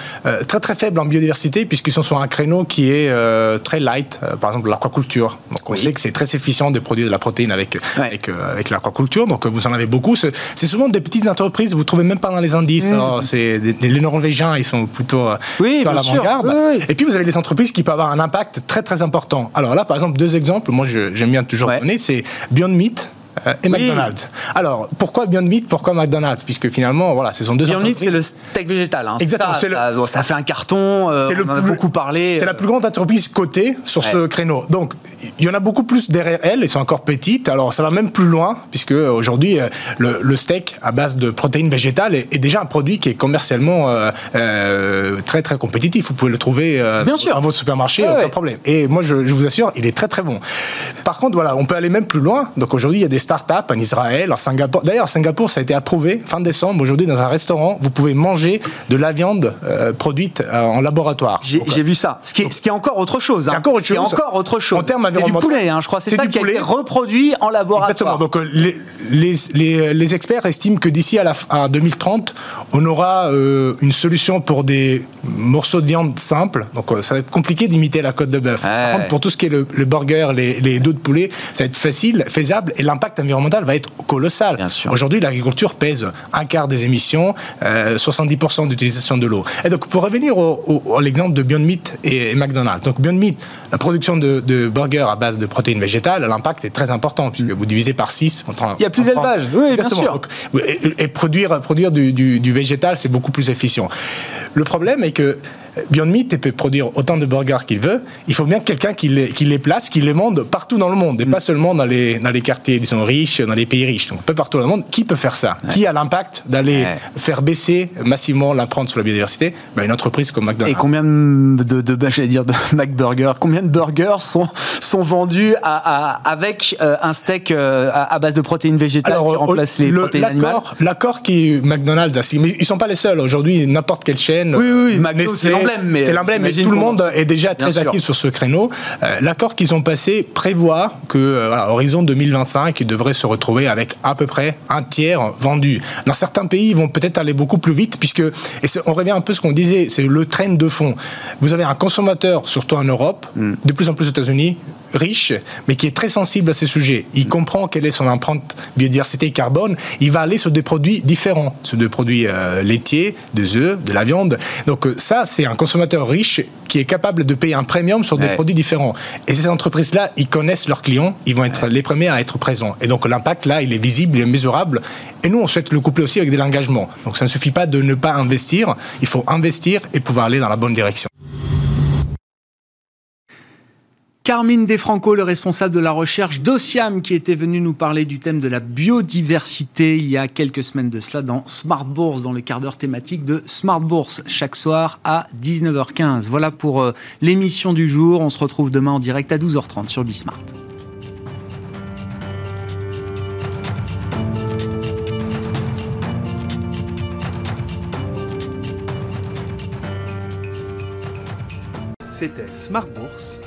très très faibles en biodiversité, puisqu'ils sont sur un créneau qui est euh, très light, euh, par exemple l'aquaculture. Donc, on oui. sait que c'est très efficient de produire de la protéine avec, ouais. avec, euh, avec l'aquaculture, donc vous en avez beaucoup. C'est souvent des petites entreprises, vous ne trouvez même pas dans les indices. Mmh. Oh, c'est les Norvégiens, ils sont plutôt, oui, plutôt à l'avant-garde. Oui. Et puis vous avez des entreprises qui peuvent avoir un impact très très important. Alors là, par exemple, deux exemples, moi j'aime bien toujours ouais. donner, c'est Beyond Meat euh, et McDonald's. Alors, pourquoi Beyond Meat Pourquoi McDonald's? Puisque finalement, voilà, ce sont deux Beyond Meat, c'est le steak végétal. Hein. Exactement. Ça, le... ça, ça, fait un carton. Euh, on en a beaucoup parlé. C'est la plus grande entreprise cotée sur ouais. ce créneau. Donc, il y en a beaucoup plus derrière elles. Elles sont encore petites. Alors, ça va même plus loin, puisque aujourd'hui, euh, le, le, steak à base de protéines végétales est, est, déjà un produit qui est commercialement euh, très très compétitif. Vous pouvez le trouver Bien sûr. dans votre supermarché, ouais, aucun ouais. problème. Et moi, je, je, vous assure, il est très très bon. Par contre, voilà, on peut aller même plus loin. Donc aujourd'hui, il y a des startups en Israël, en Singapour. D'ailleurs, Singapour, ça a été approuvé fin décembre. Aujourd'hui, dans un restaurant, vous pouvez manger de la viande euh, produite euh, en laboratoire. J'ai vu ça. Ce qui, est, ce qui est encore autre chose. Hein. C'est encore autre chose. encore autre chose. En termes C'est du poulet, hein, je crois. C'est ça qui poulet. a été reproduit en laboratoire. Exactement. Donc euh, les, les, les, les, experts estiment que d'ici à, la, à 2030, on aura euh, une solution pour des morceaux de viande simples. Donc euh, ça va être compliqué d'imiter la côte de bœuf. Ouais. Par contre, pour tout ce qui est le, le burger, les, les dos de poulet, ça va être facile, faisable, et l'impact l'impact environnemental va être colossal. Aujourd'hui, l'agriculture pèse un quart des émissions, euh, 70% d'utilisation de l'eau. Et donc, pour revenir au, au- à l'exemple de Beyond Meat et, et McDonald's. Donc, Beyond Meat, la production de, de burgers à base de protéines végétales, l'impact est très important, puisque vous divisez par 6. Il y a plus d'élevage. Oui, bien sûr. et, et produire, produire du, du- du végétal, c'est beaucoup plus efficient. Le problème est que Beyond Meat peut produire autant de burgers qu'il veut. Il faut bien quelqu'un qui les, qui les place, qui les vende partout dans le monde, et Mm. pas seulement dans les, dans les quartiers disons, riches, dans les pays riches. Donc, un peu partout dans le monde. Qui peut faire ça? Qui a l'impact d'aller Ouais. faire baisser massivement l'empreinte sur la biodiversité? Ben, Une entreprise comme Et McDonald's. combien de, de, de j'allais dire de McBurger, combien de burgers sont, sont vendus à, à- avec euh, un steak euh, à, à base de protéines végétales qui au- remplace les le- protéines animales l'accord, qui McDonald's a signé, mais ils sont pas les seuls. Aujourd'hui, n'importe quelle chaîne. Oui, oui, oui, Nestlé, l'emblème, mais c'est l'emblème, mais tout le monde est déjà très sûr. actif sur ce créneau. Euh, l'accord qu'ils ont passé prévoit que, euh, voilà, horizon 2025, ils devraient se retrouver avec à peu près un tiers vendu. Dans certains pays, ils vont peut-être aller beaucoup plus vite, puisque, et on revient un peu à ce qu'on disait, c'est le train de fond. Vous avez un consommateur, surtout en Europe, Mm. de plus en plus aux États-Unis, riche, mais qui est très sensible à ces sujets. Il Mm. comprend quelle est son empreinte biodiversité et carbone. Il va aller sur des produits différents, sur des produits euh, laitiers, des œufs, de la viande. Donc euh, ça, c'est un consommateur riche qui est capable de payer un premium sur des Ouais. produits différents. Et ces entreprises-là, ils connaissent leurs clients, ils vont être les premiers à être présents. Et donc l'impact là, il est visible, il est mesurable. Et nous, on souhaite le coupler aussi avec de l'engagement. Donc ça ne suffit pas de ne pas investir, il faut investir et pouvoir aller dans la bonne direction. Carmine Defranco, le responsable de la recherche d'Ociam, qui était venu nous parler du thème de la biodiversité il y a quelques semaines de cela dans Smart Bourse, dans le quart d'heure thématique de Smart Bourse, chaque soir à 19h15. Voilà pour euh, l'émission du jour. On se retrouve demain en direct à 12h30 sur Bismart. C'était Smart Bourse